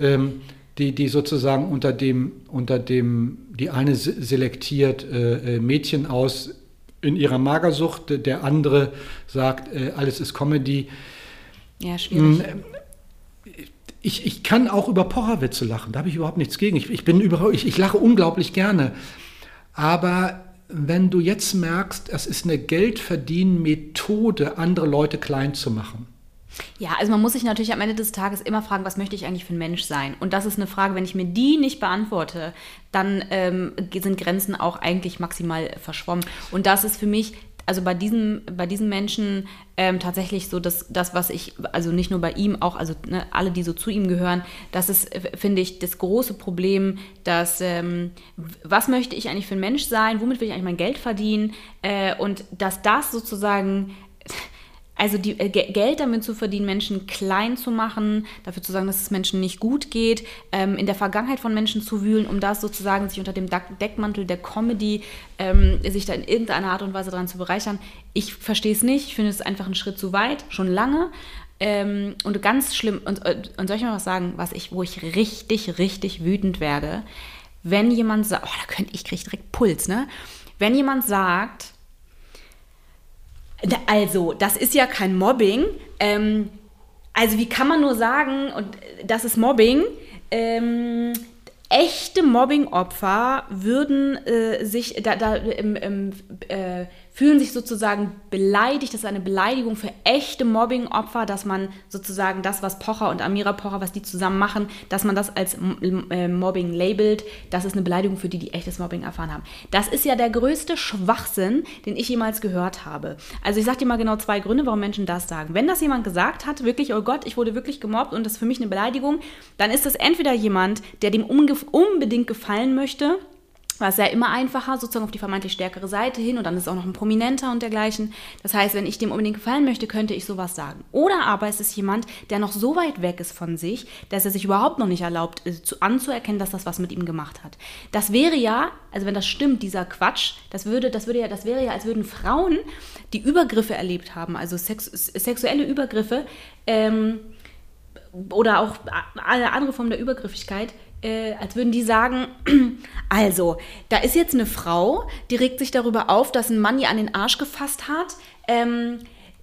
ähm, die, die sozusagen unter dem, unter dem, die eine selektiert äh, äh, Mädchen aus in ihrer Magersucht, der andere sagt, äh, alles ist Comedy. Ja, schwierig. Hm, ich, ich kann auch über Pocherwitze lachen, da habe ich überhaupt nichts gegen. Ich, ich, bin über, ich, ich lache unglaublich gerne. Aber wenn du jetzt merkst, es ist eine Geldverdienmethode, andere Leute klein zu machen. Ja, also man muss sich natürlich am Ende des Tages immer fragen, was möchte ich eigentlich für ein Mensch sein? Und das ist eine Frage, wenn ich mir die nicht beantworte, dann ähm, sind Grenzen auch eigentlich maximal verschwommen. Und das ist für mich also bei diesem, bei diesen Menschen ähm, tatsächlich so, dass das, was ich, also nicht nur bei ihm, auch, also ne, alle, die so zu ihm gehören, das ist, finde ich, das große Problem, dass ähm, was möchte ich eigentlich für ein Mensch sein, womit will ich eigentlich mein Geld verdienen? Äh, und dass das sozusagen also die, äh, Geld damit zu verdienen, Menschen klein zu machen, dafür zu sagen, dass es Menschen nicht gut geht, ähm, in der Vergangenheit von Menschen zu wühlen, um das sozusagen sich unter dem Deckmantel der Comedy ähm, sich da in irgendeiner Art und Weise dran zu bereichern. Ich verstehe es nicht, ich finde es einfach einen Schritt zu weit, schon lange. Ähm, und ganz schlimm, und, äh, und soll ich mal was sagen, was ich, wo ich richtig, richtig wütend werde, wenn jemand sagt, oh, da könnte ich kriege direkt Puls, ne? Wenn jemand sagt, also, das ist ja kein Mobbing. Ähm, also, wie kann man nur sagen, und das ist Mobbing? Ähm, echte Mobbing-Opfer würden äh, sich da, da im, äh, fühlen sich sozusagen beleidigt. Das ist eine Beleidigung für echte Mobbing-Opfer, dass man sozusagen das, was Pocher und Amira Pocher, was die zusammen machen, dass man das als äh, Mobbing labelt. Das ist eine Beleidigung für die, die echtes Mobbing erfahren haben. Das ist ja der größte Schwachsinn, den ich jemals gehört habe. Also ich sage dir mal genau zwei Gründe, warum Menschen das sagen. Wenn das jemand gesagt hat, wirklich, oh Gott, ich wurde wirklich gemobbt und das ist für mich eine Beleidigung, dann ist das entweder jemand, der dem unbedingt gefallen möchte, war es ja immer einfacher, sozusagen auf die vermeintlich stärkere Seite hin und dann ist auch noch ein Prominenter und dergleichen. Das heißt, wenn ich dem unbedingt gefallen möchte, könnte ich sowas sagen. Oder aber es ist jemand, der noch so weit weg ist von sich, dass er sich überhaupt noch nicht erlaubt, äh, zu, anzuerkennen, dass das was mit ihm gemacht hat. Das wäre ja, also wenn das stimmt, dieser Quatsch, das würde, das würde ja, das wäre ja, als würden Frauen, die Übergriffe erlebt haben, also sex, sexuelle Übergriffe, ähm, oder auch alle andere Formen der Übergriffigkeit, äh, als würden die sagen, also, da ist jetzt eine Frau, die regt sich darüber auf, dass ein Mann ihr an den Arsch gefasst hat. Ähm,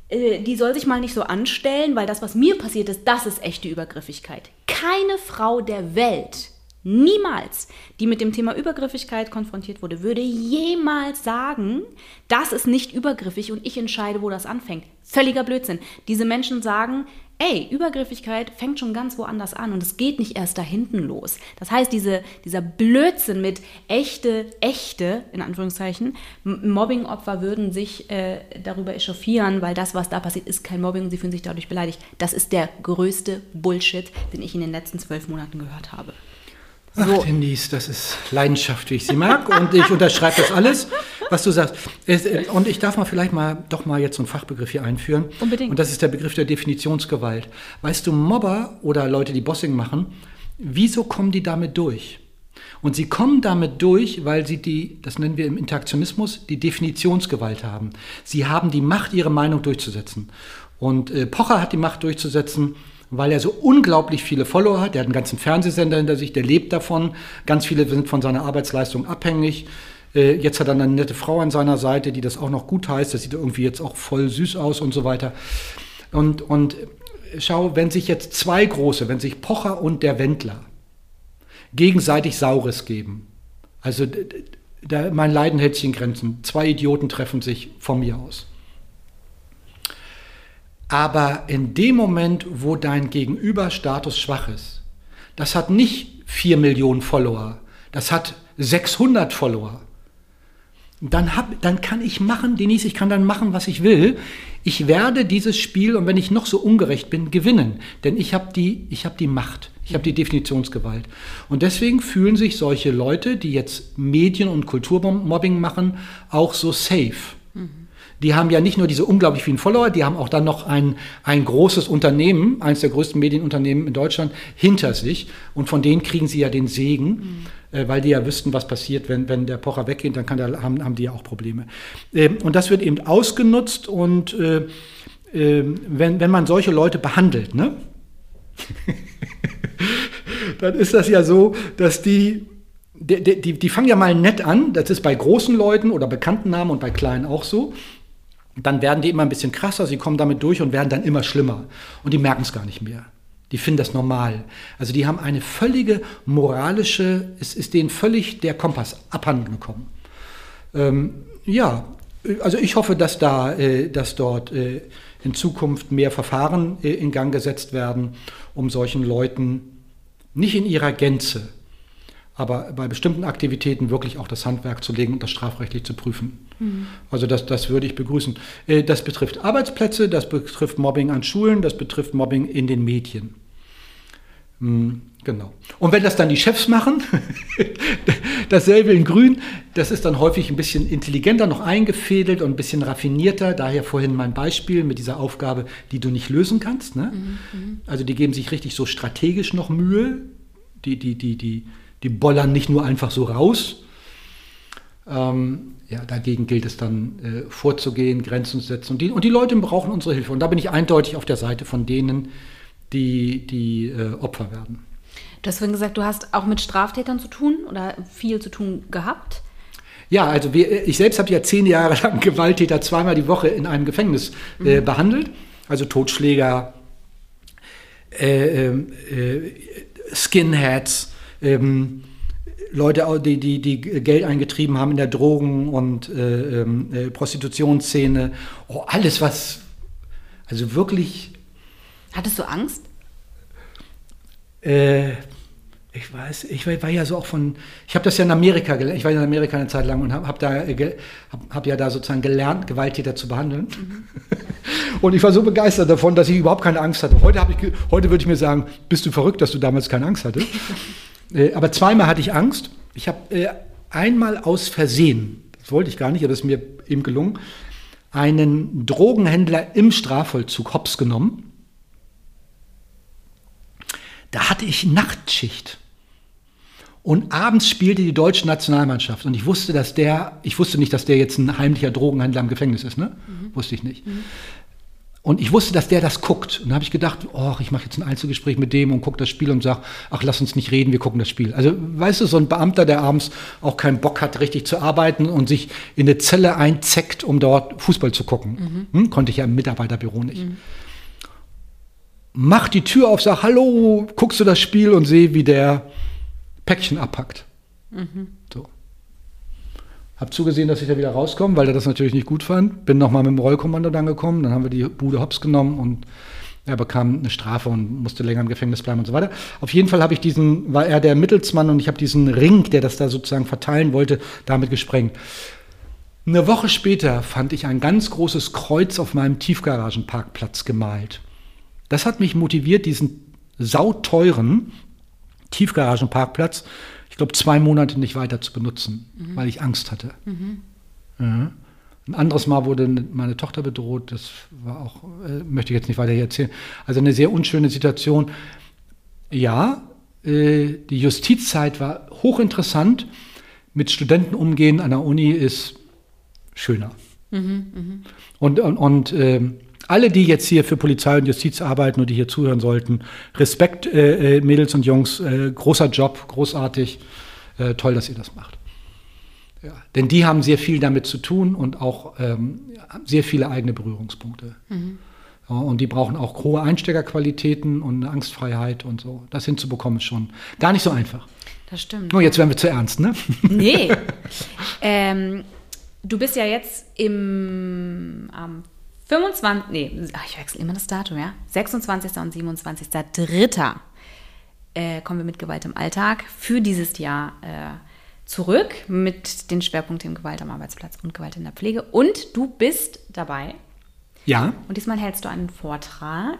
äh, die soll sich mal nicht so anstellen, weil das, was mir passiert ist, das ist echte Übergriffigkeit. Keine Frau der Welt niemals, die mit dem Thema Übergriffigkeit konfrontiert wurde, würde jemals sagen, das ist nicht übergriffig und ich entscheide, wo das anfängt. Völliger Blödsinn. Diese Menschen sagen, ey, Übergriffigkeit fängt schon ganz woanders an und es geht nicht erst da hinten los. Das heißt, diese, dieser Blödsinn mit echte, echte, in Anführungszeichen, Mobbingopfer würden sich äh, darüber echauffieren, weil das, was da passiert, ist kein Mobbing und sie fühlen sich dadurch beleidigt. Das ist der größte Bullshit, den ich in den letzten zwölf Monaten gehört habe. So. Ach, Denise, das ist Leidenschaft, wie ich sie mag. Und ich unterschreibe das alles, was du sagst. Äh, und ich darf mal vielleicht mal doch mal jetzt so einen Fachbegriff hier einführen. Unbedingt. Und das ist der Begriff der Definitionsgewalt. Weißt du, Mobber oder Leute, die Bossing machen, wieso kommen die damit durch? Und sie kommen damit durch, weil sie die, das nennen wir im Interaktionismus, die Definitionsgewalt haben. Sie haben die Macht, ihre Meinung durchzusetzen. Und äh, Pocher hat die Macht durchzusetzen, weil er so unglaublich viele Follower hat. Der hat einen ganzen Fernsehsender hinter sich, der lebt davon. Ganz viele sind von seiner Arbeitsleistung abhängig. Äh, jetzt hat er eine nette Frau an seiner Seite, die das auch noch gut heißt. Das sieht irgendwie jetzt auch voll süß aus und so weiter. Und, und schau, wenn sich jetzt zwei große, wenn sich Pocher und der Wendler gegenseitig Saures geben, also da, mein Leiden hält sich in Grenzen. Zwei Idioten treffen sich von mir aus. Aber in dem Moment, wo dein Gegenüber Status schwach ist, das hat nicht 4 Millionen Follower, das hat 600 Follower. Dann, hab, dann kann ich machen, Denise, ich kann dann machen, was ich will. Ich werde dieses Spiel, und wenn ich noch so ungerecht bin, gewinnen. Denn ich habe die, hab die Macht, ich habe die Definitionsgewalt. Und deswegen fühlen sich solche Leute, die jetzt Medien- und Kulturmobbing machen, auch so safe. Die haben ja nicht nur diese unglaublich vielen Follower, die haben auch dann noch ein, ein großes Unternehmen, eines der größten Medienunternehmen in Deutschland, hinter sich. Und von denen kriegen sie ja den Segen, mhm. äh, weil die ja wüssten, was passiert, wenn, wenn der Pocher weggeht, dann kann der, haben, haben die ja auch Probleme. Ähm, und das wird eben ausgenutzt und äh, äh, wenn, wenn man solche Leute behandelt, ne? dann ist das ja so, dass die die, die, die, fangen ja mal nett an, das ist bei großen Leuten oder bekannten Namen und bei kleinen auch so dann werden die immer ein bisschen krasser, sie kommen damit durch und werden dann immer schlimmer. Und die merken es gar nicht mehr. Die finden das normal. Also die haben eine völlige moralische, es ist denen völlig der Kompass abhanden gekommen. Ähm, ja, also ich hoffe, dass da, äh, dass dort äh, in Zukunft mehr Verfahren äh, in Gang gesetzt werden, um solchen Leuten nicht in ihrer Gänze aber bei bestimmten Aktivitäten wirklich auch das Handwerk zu legen und das strafrechtlich zu prüfen. Mhm. Also das, das würde ich begrüßen. Äh, das betrifft Arbeitsplätze, das betrifft Mobbing an Schulen, das betrifft Mobbing in den Medien. Hm, genau. Und wenn das dann die Chefs machen, dasselbe in Grün, das ist dann häufig ein bisschen intelligenter, noch eingefädelt und ein bisschen raffinierter. Daher vorhin mein Beispiel mit dieser Aufgabe, die du nicht lösen kannst. Ne? Mhm. mhm. Also die geben sich richtig so strategisch noch Mühe. Die, die, die, die, die bollern nicht nur einfach so raus. Ähm, ja, dagegen gilt es dann äh, vorzugehen, Grenzen zu setzen. Und die, und die Leute brauchen unsere Hilfe. Und da bin ich eindeutig auf der Seite von denen, die, die äh, Opfer werden. Du hast vorhin gesagt, du hast auch mit Straftätern zu tun oder viel zu tun gehabt. Ja, also wir, ich selbst habe ja zehn Jahre lang Gewalttäter zweimal die Woche in einem Gefängnis äh, mhm. behandelt. Also Totschläger, äh, ähm, äh, Skinheads, ähm, Leute, die, die, die Geld eingetrieben haben in der Drogen- und äh, ähm, äh, Prostitutionsszene. Oh, alles, was. Also wirklich. Hattest du Angst? Äh, ich weiß, ich war ja so auch von, ich habe das ja in Amerika gelernt, ich war in Amerika eine Zeit lang und habe hab da, hab, hab, ja da sozusagen gelernt, Gewalttäter zu behandeln. Mhm. Und ich war so begeistert davon, dass ich überhaupt keine Angst hatte. Heute, ich, heute würde ich mir sagen, bist du verrückt, dass du damals keine Angst hattest? Äh, aber zweimal hatte ich Angst. Ich habe äh, einmal aus Versehen, das wollte ich gar nicht, aber das ist mir eben gelungen, einen Drogenhändler im Strafvollzug hops genommen. Da hatte ich Nachtschicht. Und abends spielte die deutsche Nationalmannschaft. Und ich wusste, dass der, ich wusste nicht, dass der jetzt ein heimlicher Drogenhändler im Gefängnis ist, ne? Mhm. Wusste ich nicht. Mhm. Und ich wusste, dass der das guckt. Und da habe ich gedacht, oh, ich mache jetzt ein Einzelgespräch mit dem und gucke das Spiel und sage, ach, lass uns nicht reden, wir gucken das Spiel. Also, weißt du, so ein Beamter, der abends auch keinen Bock hat, richtig zu arbeiten und sich in eine Zelle einzeckt, um dort Fußball zu gucken. Mhm. Hm? Konnte ich ja im Mitarbeiterbüro nicht. Mhm. Mach die Tür auf, sag, hallo, guckst du das Spiel und sehe, wie der Päckchen abpackt. Mhm. Hab zugesehen, dass ich da wieder rauskomme, weil er das natürlich nicht gut fand. Bin nochmal mit dem Rollkommando dann gekommen. Dann haben wir die Bude hops genommen und er bekam eine Strafe und musste länger im Gefängnis bleiben und so weiter. Auf jeden Fall habe ich diesen, war er der Mittelsmann und ich habe diesen Ring, der das da sozusagen verteilen wollte, damit gesprengt. Eine Woche später fand ich ein ganz großes Kreuz auf meinem Tiefgaragenparkplatz gemalt. Das hat mich motiviert, diesen sauteuren Tiefgaragenparkplatz, glaube, zwei Monate nicht weiter zu benutzen, mhm. weil ich Angst hatte. Mhm. Ja. Ein anderes Mal wurde meine Tochter bedroht, das war auch, äh, möchte ich jetzt nicht weiter hier erzählen. Also eine sehr unschöne Situation. Ja, äh, die Justizzeit war hochinteressant. Mit Studenten umgehen an der Uni ist schöner. Mhm, mh. Und, und, und äh, alle, die jetzt hier für Polizei und Justiz arbeiten und die hier zuhören sollten, Respekt, äh, äh Mädels und Jungs, äh, großer Job, großartig, äh, toll, dass ihr das macht. Ja, denn die haben sehr viel damit zu tun und auch ähm, sehr viele eigene Berührungspunkte. Mhm. Ja, und die brauchen auch hohe Einsteigerqualitäten und eine Angstfreiheit und so. Das hinzubekommen ist schon gar nicht so einfach. Das stimmt. Oh, jetzt werden wir zu ernst, ne? Nee. ähm, du bist ja jetzt im, am 25, nee, ich wechsle immer das Datum, ja. 26. und 27.3. Äh, kommen wir mit Gewalt im Alltag für dieses Jahr äh, zurück mit den Schwerpunkten Gewalt am Arbeitsplatz und Gewalt in der Pflege. Und du bist dabei. Ja. Und diesmal hältst du einen Vortrag.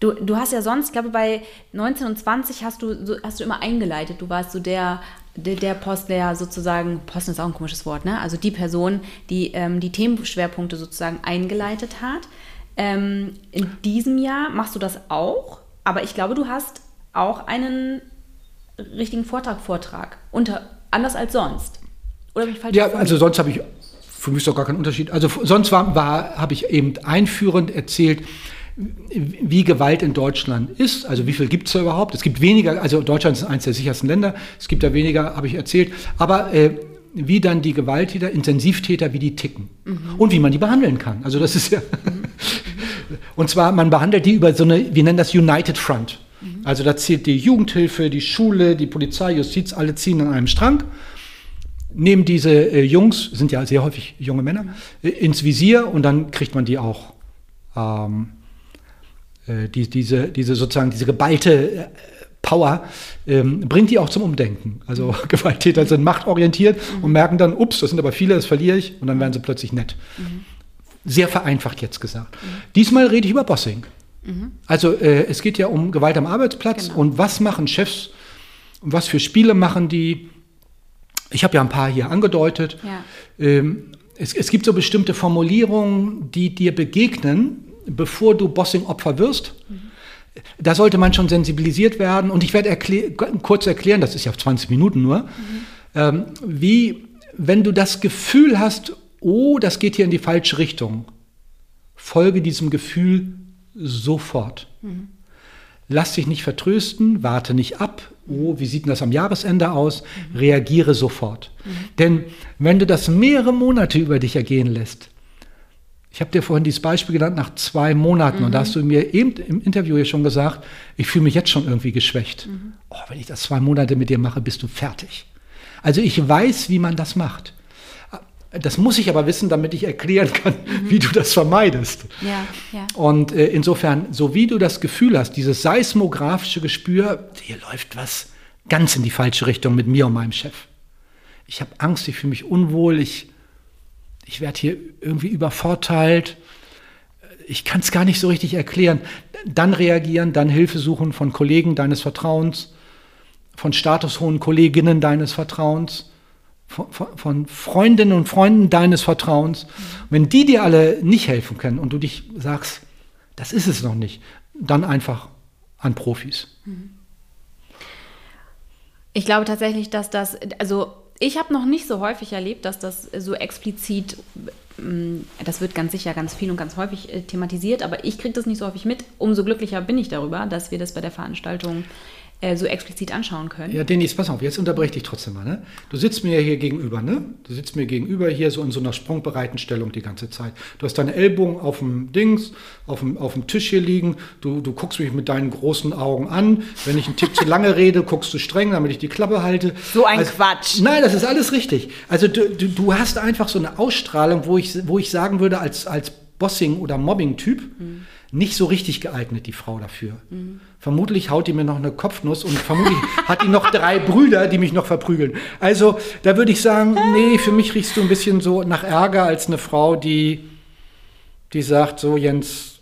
Du, du hast ja sonst, ich glaube, bei 19 und 20 hast du, hast du immer eingeleitet. Du warst so der der, Post, der sozusagen, Posten ist auch ein komisches Wort, ne? Also die Person, die ähm, die Themenschwerpunkte sozusagen eingeleitet hat. Ähm, in diesem Jahr machst du das auch, aber ich glaube, du hast auch einen richtigen Vortrag, Vortrag, unter, anders als sonst. Oder bin ich falsch? Ja, also sonst habe ich für mich ist doch gar kein Unterschied. Also sonst war, war habe ich eben einführend erzählt, wie Gewalt in Deutschland ist. Also wie viel gibt es da überhaupt? Es gibt weniger, also Deutschland ist eines der sichersten Länder, es gibt da weniger, habe ich erzählt. Aber äh, wie dann die Gewalttäter, Intensivtäter, wie die ticken mhm. und wie man die behandeln kann. Also das ist ja. Mhm. und zwar, man behandelt die über so eine, wir nennen das United Front. Mhm. Also da zählt die Jugendhilfe, die Schule, die Polizei, Justiz, alle ziehen an einem Strang nehmen diese äh, Jungs, sind ja sehr häufig junge Männer, äh, ins Visier und dann kriegt man die auch ähm, äh, die, diese, diese sozusagen diese geballte äh, Power ähm, bringt die auch zum Umdenken. Also Gewalttäter sind machtorientiert mhm. und merken dann, ups, das sind aber viele, das verliere ich und dann werden sie plötzlich nett. Mhm. Sehr vereinfacht jetzt gesagt. Mhm. Diesmal rede ich über Bossing. Mhm. Also äh, es geht ja um Gewalt am Arbeitsplatz genau. und was machen Chefs und was für Spiele machen die. Ich habe ja ein paar hier angedeutet. Ja. Ähm, es, es gibt so bestimmte Formulierungen, die dir begegnen, bevor du Bossing-Opfer wirst. Da sollte man schon sensibilisiert werden. Und ich werde erklär kurz erklären, das ist ja 20 Minuten nur, mhm. ähm, wie, wenn du das Gefühl hast, oh, das geht hier in die falsche Richtung, folge diesem Gefühl sofort. Mhm. Lass dich nicht vertrösten, warte nicht ab. Oh, wie sieht denn das am Jahresende aus? Mhm. Reagiere sofort. Mhm. Denn wenn du das mehrere Monate über dich ergehen lässt, ich habe dir vorhin dieses Beispiel genannt nach zwei Monaten mhm. und da hast du mir eben im Interview hier schon gesagt, ich fühle mich jetzt schon irgendwie geschwächt. Mhm. Oh, wenn ich das zwei Monate mit dir mache, bist du fertig. Also ich weiß, wie man das macht. Das muss ich aber wissen, damit ich erklären kann, mhm. wie du das vermeidest. Ja, ja. Und äh, insofern, so wie du das Gefühl hast, dieses seismografische Gespür, hier läuft was ganz in die falsche Richtung mit mir und meinem Chef. Ich habe Angst, ich fühle mich unwohl, ich ich werde hier irgendwie übervorteilt, ich kann es gar nicht so richtig erklären. Dann reagieren, dann Hilfe suchen von Kollegen deines Vertrauens, von statushohen Kolleginnen deines Vertrauens, von, von, Freundinnen und Freunden deines Vertrauens. Wenn die dir alle nicht helfen können und du dich sagst, das ist es noch nicht, dann einfach an Profis. Ich glaube tatsächlich, dass das, also ich habe noch nicht so häufig erlebt, dass das so explizit, mm, das wird ganz sicher ganz viel und ganz häufig äh, thematisiert, aber ich kriege das nicht so häufig mit. Umso glücklicher bin ich darüber, dass wir das bei der Veranstaltung äh, so explizit anschauen können. Ja, Denise, pass auf, jetzt unterbreche ich dich trotzdem mal. Ne? Du sitzt mir hier gegenüber, ne? Du sitzt mir gegenüber hier so in so einer sprungbereiten Stellung die ganze Zeit. Du hast deine Ellbogen auf dem Dings, auf dem, auf dem Tisch hier liegen. Du, du guckst mich mit deinen großen Augen an. Wenn ich einen Tick zu lange rede, guckst du streng, damit ich die Klappe halte. So ein also, Quatsch. Nein, das ist alles richtig. Also du, du, du hast einfach so eine Ausstrahlung, wo ich, wo ich sagen würde, als, als Bossing- oder Mobbing-Typ, mhm nicht so richtig geeignet, die Frau dafür. Mhm. Vermutlich haut die mir noch eine Kopfnuss und vermutlich hat die noch drei Brüder, die mich noch verprügeln. Also da würde ich sagen, nee, für mich riechst du ein bisschen so nach Ärger als eine Frau, die, die sagt, so Jens,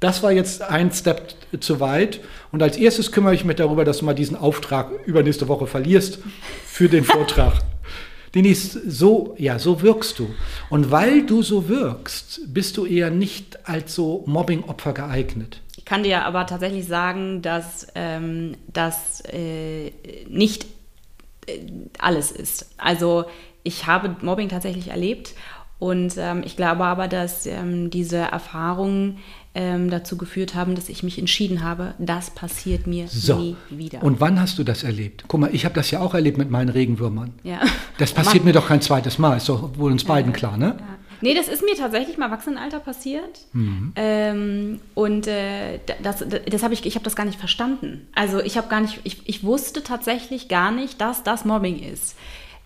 das war jetzt ein Step zu weit. Und als erstes kümmere ich mich darüber, dass du mal diesen Auftrag übernächste Woche verlierst für den Vortrag. Denise, so, ja, so wirkst du. Und weil du so wirkst, bist du eher nicht als so Mobbing-Opfer geeignet. Ich kann dir aber tatsächlich sagen, dass ähm, das äh, nicht äh, alles ist. Also ich habe Mobbing tatsächlich erlebt und ähm, ich glaube aber, dass ähm, diese Erfahrungen ähm, dazu geführt haben, dass ich mich entschieden habe, das passiert mir so. nie wieder. Und wann hast du das erlebt? Guck mal, ich habe das ja auch erlebt mit meinen Regenwürmern. Ja. Das passiert mir doch kein zweites Mal, ist doch wohl uns ja, beiden klar, ne? Ja. Nee, das ist mir tatsächlich im Erwachsenenalter passiert. Mhm. Ähm, und äh, das, das habe ich, ich habe das gar nicht verstanden. Also ich habe gar nicht, ich, ich wusste tatsächlich gar nicht, dass das Mobbing ist.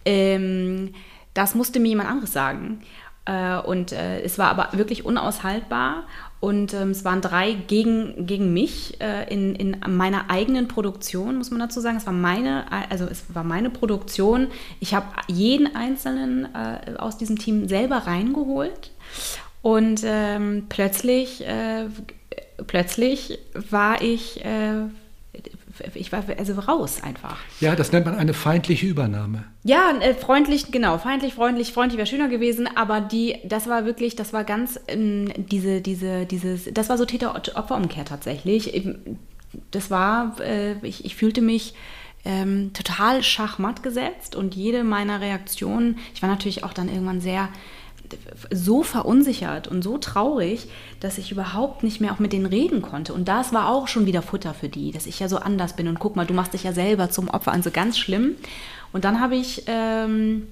Ähm, das musste mir jemand anderes sagen. Äh, und äh, es war aber wirklich unaushaltbar. Und ähm, es waren drei gegen, gegen mich äh, in, in meiner eigenen Produktion, muss man dazu sagen. Es war meine, also es war meine Produktion. Ich habe jeden einzelnen äh, aus diesem Team selber reingeholt. Und ähm, plötzlich, äh, plötzlich war ich äh, ich war also raus einfach. Ja, das nennt man eine feindliche Übernahme. Ja, äh, freundlich, genau, feindlich, freundlich, freundlich wäre schöner gewesen, aber die, das war wirklich, das war ganz ähm, diese, diese, dieses, das war so Täter-Opfer-Umkehr tatsächlich. Das war, äh, ich, ich fühlte mich ähm, total schachmatt gesetzt und jede meiner Reaktionen, ich war natürlich auch dann irgendwann sehr so verunsichert und so traurig, dass ich überhaupt nicht mehr auch mit denen reden konnte. Und das war auch schon wieder Futter für die, dass ich ja so anders bin. Und guck mal, du machst dich ja selber zum Opfer an, so ganz schlimm. Und dann habe ich, ähm,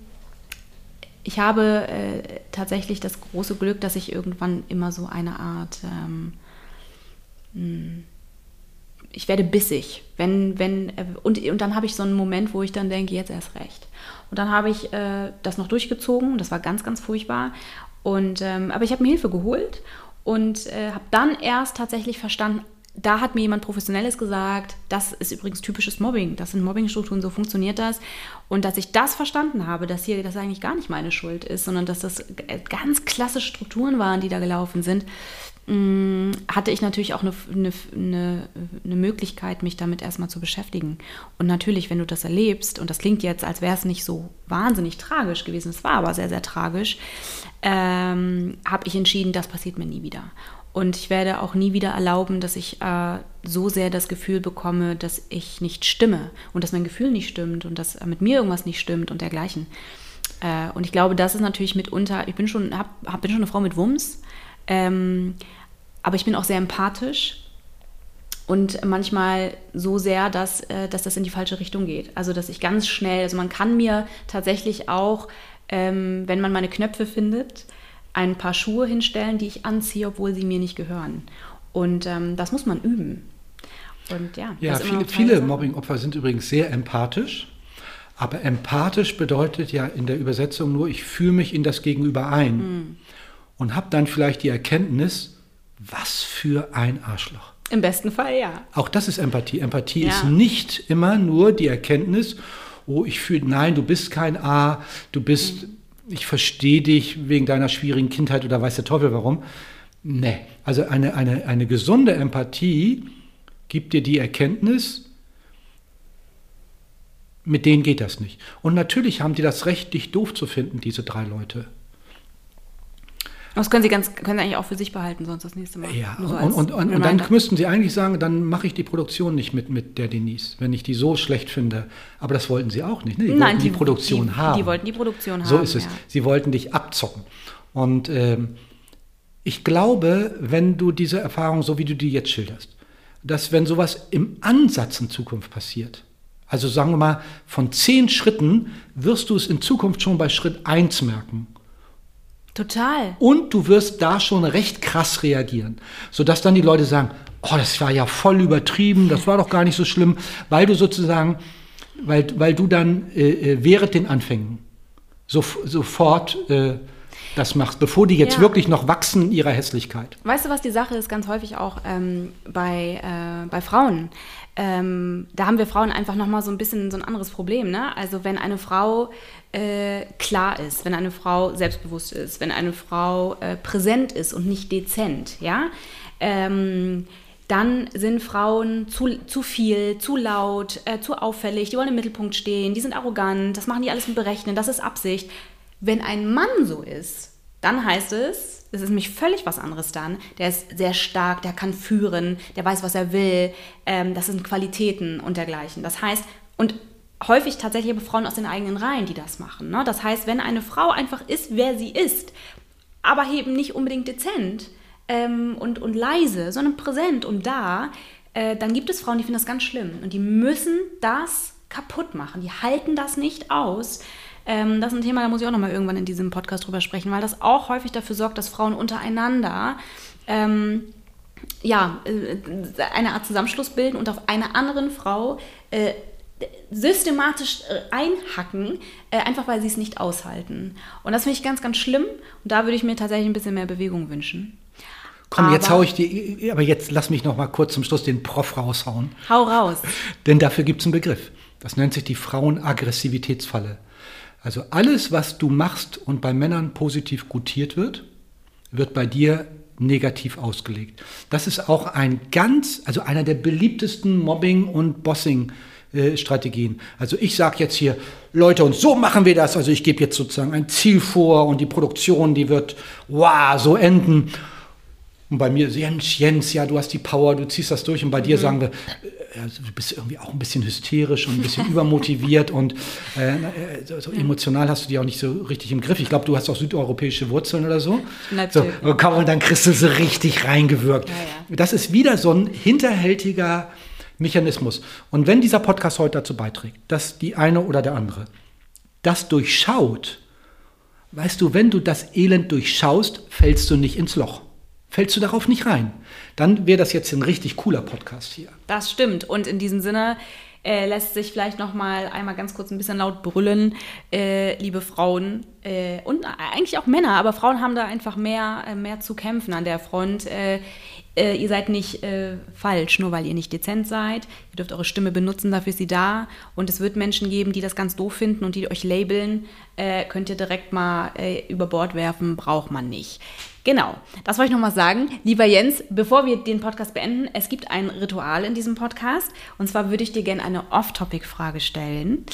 ich habe äh, tatsächlich das große Glück, dass ich irgendwann immer so eine Art, ähm, hm, ich werde bissig. Wenn, wenn, äh, und, und dann habe ich so einen Moment, wo ich dann denke, jetzt erst recht. Und dann habe ich äh, das noch durchgezogen. Das war ganz, ganz furchtbar. Und, ähm, aber ich habe mir Hilfe geholt und äh, habe dann erst tatsächlich verstanden, da hat mir jemand Professionelles gesagt, das ist übrigens typisches Mobbing, das sind Mobbingstrukturen, so funktioniert das. Und dass ich das verstanden habe, dass hier das eigentlich gar nicht meine Schuld ist, sondern dass das ganz klassische Strukturen waren, die da gelaufen sind, hatte ich natürlich auch eine, eine, eine, eine, Möglichkeit, mich damit erstmal zu beschäftigen. Und natürlich, wenn du das erlebst, und das klingt jetzt, als wäre es nicht so wahnsinnig tragisch gewesen, es war aber sehr, sehr tragisch, ähm, habe ich entschieden, das passiert mir nie wieder. Und ich werde auch nie wieder erlauben, dass ich äh, so sehr das Gefühl bekomme, dass ich nicht stimme und dass mein Gefühl nicht stimmt und dass mit mir irgendwas nicht stimmt und dergleichen. Äh, und ich glaube, das ist natürlich mitunter, ich bin schon, hab, hab, bin schon eine Frau mit Wumms. Ähm, aber ich bin auch sehr empathisch und manchmal so sehr, dass, äh, dass das in die falsche Richtung geht. Also dass ich ganz schnell, also man kann mir tatsächlich auch, ähm, wenn man meine Knöpfe findet, ein paar Schuhe hinstellen, die ich anziehe, obwohl sie mir nicht gehören. Und ähm, das muss man üben. Und ja, ja viele, viele Mobbing-Opfer sind übrigens sehr empathisch. Aber empathisch bedeutet ja in der Übersetzung nur, ich fühle mich in das Gegenüber ein mhm. und habe dann vielleicht die Erkenntnis, was für ein Arschloch. Im besten Fall, ja. Auch das ist Empathie. Empathie ja. ist nicht immer nur die Erkenntnis, oh, ich fühle, nein, du bist kein A, du bist, mhm. ich verstehe dich wegen deiner schwierigen Kindheit oder weiß der Teufel warum. Nee, also eine, eine, eine gesunde Empathie gibt dir die Erkenntnis, mit denen geht das nicht. Und natürlich haben die das Recht, dich doof zu finden, diese drei Leute. Das können Sie ganz, können Sie eigentlich auch für sich behalten, sonst das nächste Mal. Ja, so und, und, und, und, dann müssten Sie eigentlich sagen, dann mache ich die Produktion nicht mit, mit der Denise, wenn ich die so schlecht finde. Aber das wollten Sie auch nicht. Ne? Die Nein, wollten die, die Produktion die, haben. Die wollten die Produktion haben. So ist es. Ja. Sie wollten dich abzocken. Und ähm, ich glaube, wenn du diese Erfahrung, so wie du die jetzt schilderst, dass wenn sowas im Ansatz in Zukunft passiert, also sagen wir mal, von zehn Schritten wirst du es in Zukunft schon bei Schritt eins merken. Total. Und du wirst da schon recht krass reagieren, sodass dann die Leute sagen, oh, das war ja voll übertrieben, das war doch gar nicht so schlimm, weil du sozusagen, weil, weil du dann äh, äh während den Anfängen so, sofort äh, das machst, bevor die jetzt ja. wirklich noch wachsen in ihrer Hässlichkeit. Weißt du, was die Sache ist, ganz häufig auch ähm, bei, äh, bei Frauen. Ähm, da haben wir Frauen einfach nochmal so ein bisschen so ein anderes Problem. Ne? Also wenn eine Frau äh, klar ist, wenn eine Frau selbstbewusst ist, wenn eine Frau äh, präsent ist und nicht dezent, ja, ähm, dann sind Frauen zu, zu viel, zu laut, äh, zu auffällig, die wollen im Mittelpunkt stehen, die sind arrogant, das machen die alles mit Berechnen, das ist Absicht. Wenn ein Mann so ist, dann heißt es, es ist nämlich völlig was anderes dann. Der ist sehr stark, der kann führen, der weiß, was er will. Ähm, das sind Qualitäten und dergleichen. Das heißt, und häufig tatsächlich aber Frauen aus den eigenen Reihen, die das machen. Ne? Das heißt, wenn eine Frau einfach ist, wer sie ist, aber eben nicht unbedingt dezent ähm, und, und leise, sondern präsent und da, äh, dann gibt es Frauen, die finden das ganz schlimm. Und die müssen das kaputt machen. Die halten das nicht aus. Ähm, das ist ein Thema, da muss ich auch nochmal irgendwann in diesem Podcast drüber sprechen, weil das auch häufig dafür sorgt, dass Frauen untereinander ähm, ja, äh, eine Art Zusammenschluss bilden und auf einer anderen Frau äh, systematisch äh, einhacken, äh, einfach weil sie es nicht aushalten. Und das finde ich ganz, ganz schlimm. Und da würde ich mir tatsächlich ein bisschen mehr Bewegung wünschen. Komm, aber, jetzt hau ich die, aber jetzt lass mich noch mal kurz zum Schluss den Prof raushauen. Hau raus. Denn dafür gibt es einen Begriff. Das nennt sich die Frauenaggressivitätsfalle. Also alles, was du machst und bei Männern positiv gutiert wird, wird bei dir negativ ausgelegt. Das ist auch ein ganz, also einer der beliebtesten Mobbing- und Bossing-Strategien. Also ich sage jetzt hier, Leute, und so machen wir das. Also ich gebe jetzt sozusagen ein Ziel vor und die Produktion, die wird, wow, so enden. Und bei mir, Jens, Jens, ja, du hast die Power, du ziehst das durch. Und bei mhm. dir sagen wir, äh, du bist irgendwie auch ein bisschen hysterisch und ein bisschen übermotiviert und äh, äh, so, emotional hast du die auch nicht so richtig im Griff. Ich glaube, du hast auch südeuropäische Wurzeln oder so. Natürlich. So, und dann kriegst du so richtig reingewirkt. Ja, ja. Das ist wieder so ein hinterhältiger Mechanismus. Und wenn dieser Podcast heute dazu beiträgt, dass die eine oder der andere das durchschaut, weißt du, wenn du das Elend durchschaust, fällst du nicht ins Loch fällst du darauf nicht rein. Dann wäre das jetzt ein richtig cooler Podcast hier. Das stimmt. Und in diesem Sinne äh, lässt sich vielleicht noch mal einmal ganz kurz ein bisschen laut brüllen, äh, liebe Frauen äh, und eigentlich auch Männer, aber Frauen haben da einfach mehr, äh, mehr zu kämpfen an der Front. Äh, äh, ihr seid nicht falsch, nur weil ihr nicht dezent seid. Ihr dürft eure Stimme benutzen, dafür ist sie da. Und es wird Menschen geben, die das ganz doof finden und die euch labeln. könnt ihr direkt mal über Bord werfen, braucht man nicht. Genau, das wollte ich nochmal sagen. Lieber Jens, bevor wir den Podcast beenden, es gibt ein Ritual in diesem Podcast. Und zwar würde ich dir gerne eine Off-Topic-Frage stellen.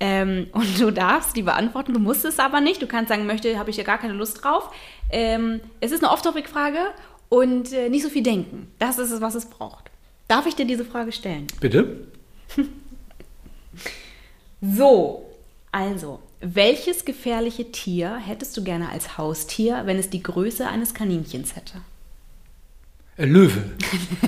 Ähm, und du darfst die beantworten, du musst es aber nicht. Du kannst sagen, möchte, habe ich ja gar keine Lust drauf. Ähm, es ist eine Off-Topic-Frage und äh, nicht so viel denken. Das ist es, was es braucht. Darf ich dir diese Frage stellen? Bitte. so, also, welches gefährliche Tier hättest du gerne als Haustier, wenn es die Größe eines Kaninchens hätte? Äh, Löwe.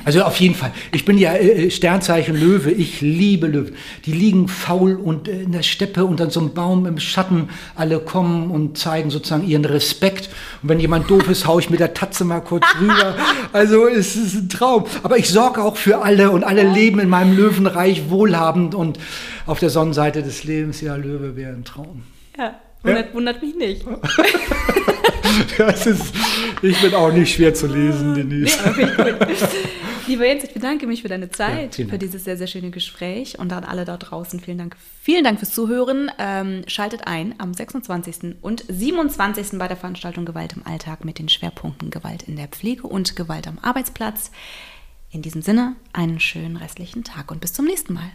Also auf jeden Fall. Ich bin ja äh, äh, Sternzeichen Löwe. Ich liebe Löwen. Die liegen faul und in der Steppe unter so einem Baum im Schatten. Alle kommen und zeigen sozusagen ihren Respekt. Und wenn jemand doof ist, haue ich mit der Tatze mal kurz rüber. Also es ist ein Traum. Aber ich sorge auch für alle und alle leben in meinem Löwenreich wohlhabend und auf der Sonnenseite des Lebens. Ja, Löwe wäre ein Traum. Ja, wundert, ja? wundert mich nicht. das ist, ich bin auch nicht schwer zu lesen, Denise. Nee, Lieber Jens, ich bedanke mich für deine Zeit, ja, für dieses sehr, sehr schöne Gespräch und an alle da draußen vielen Dank. Vielen Dank fürs Zuhören. Ähm, schaltet ein am 26. und 27. bei der Veranstaltung Gewalt im Alltag mit den Schwerpunkten Gewalt in der Pflege und Gewalt am Arbeitsplatz. In diesem Sinne, einen schönen restlichen Tag und bis zum nächsten Mal.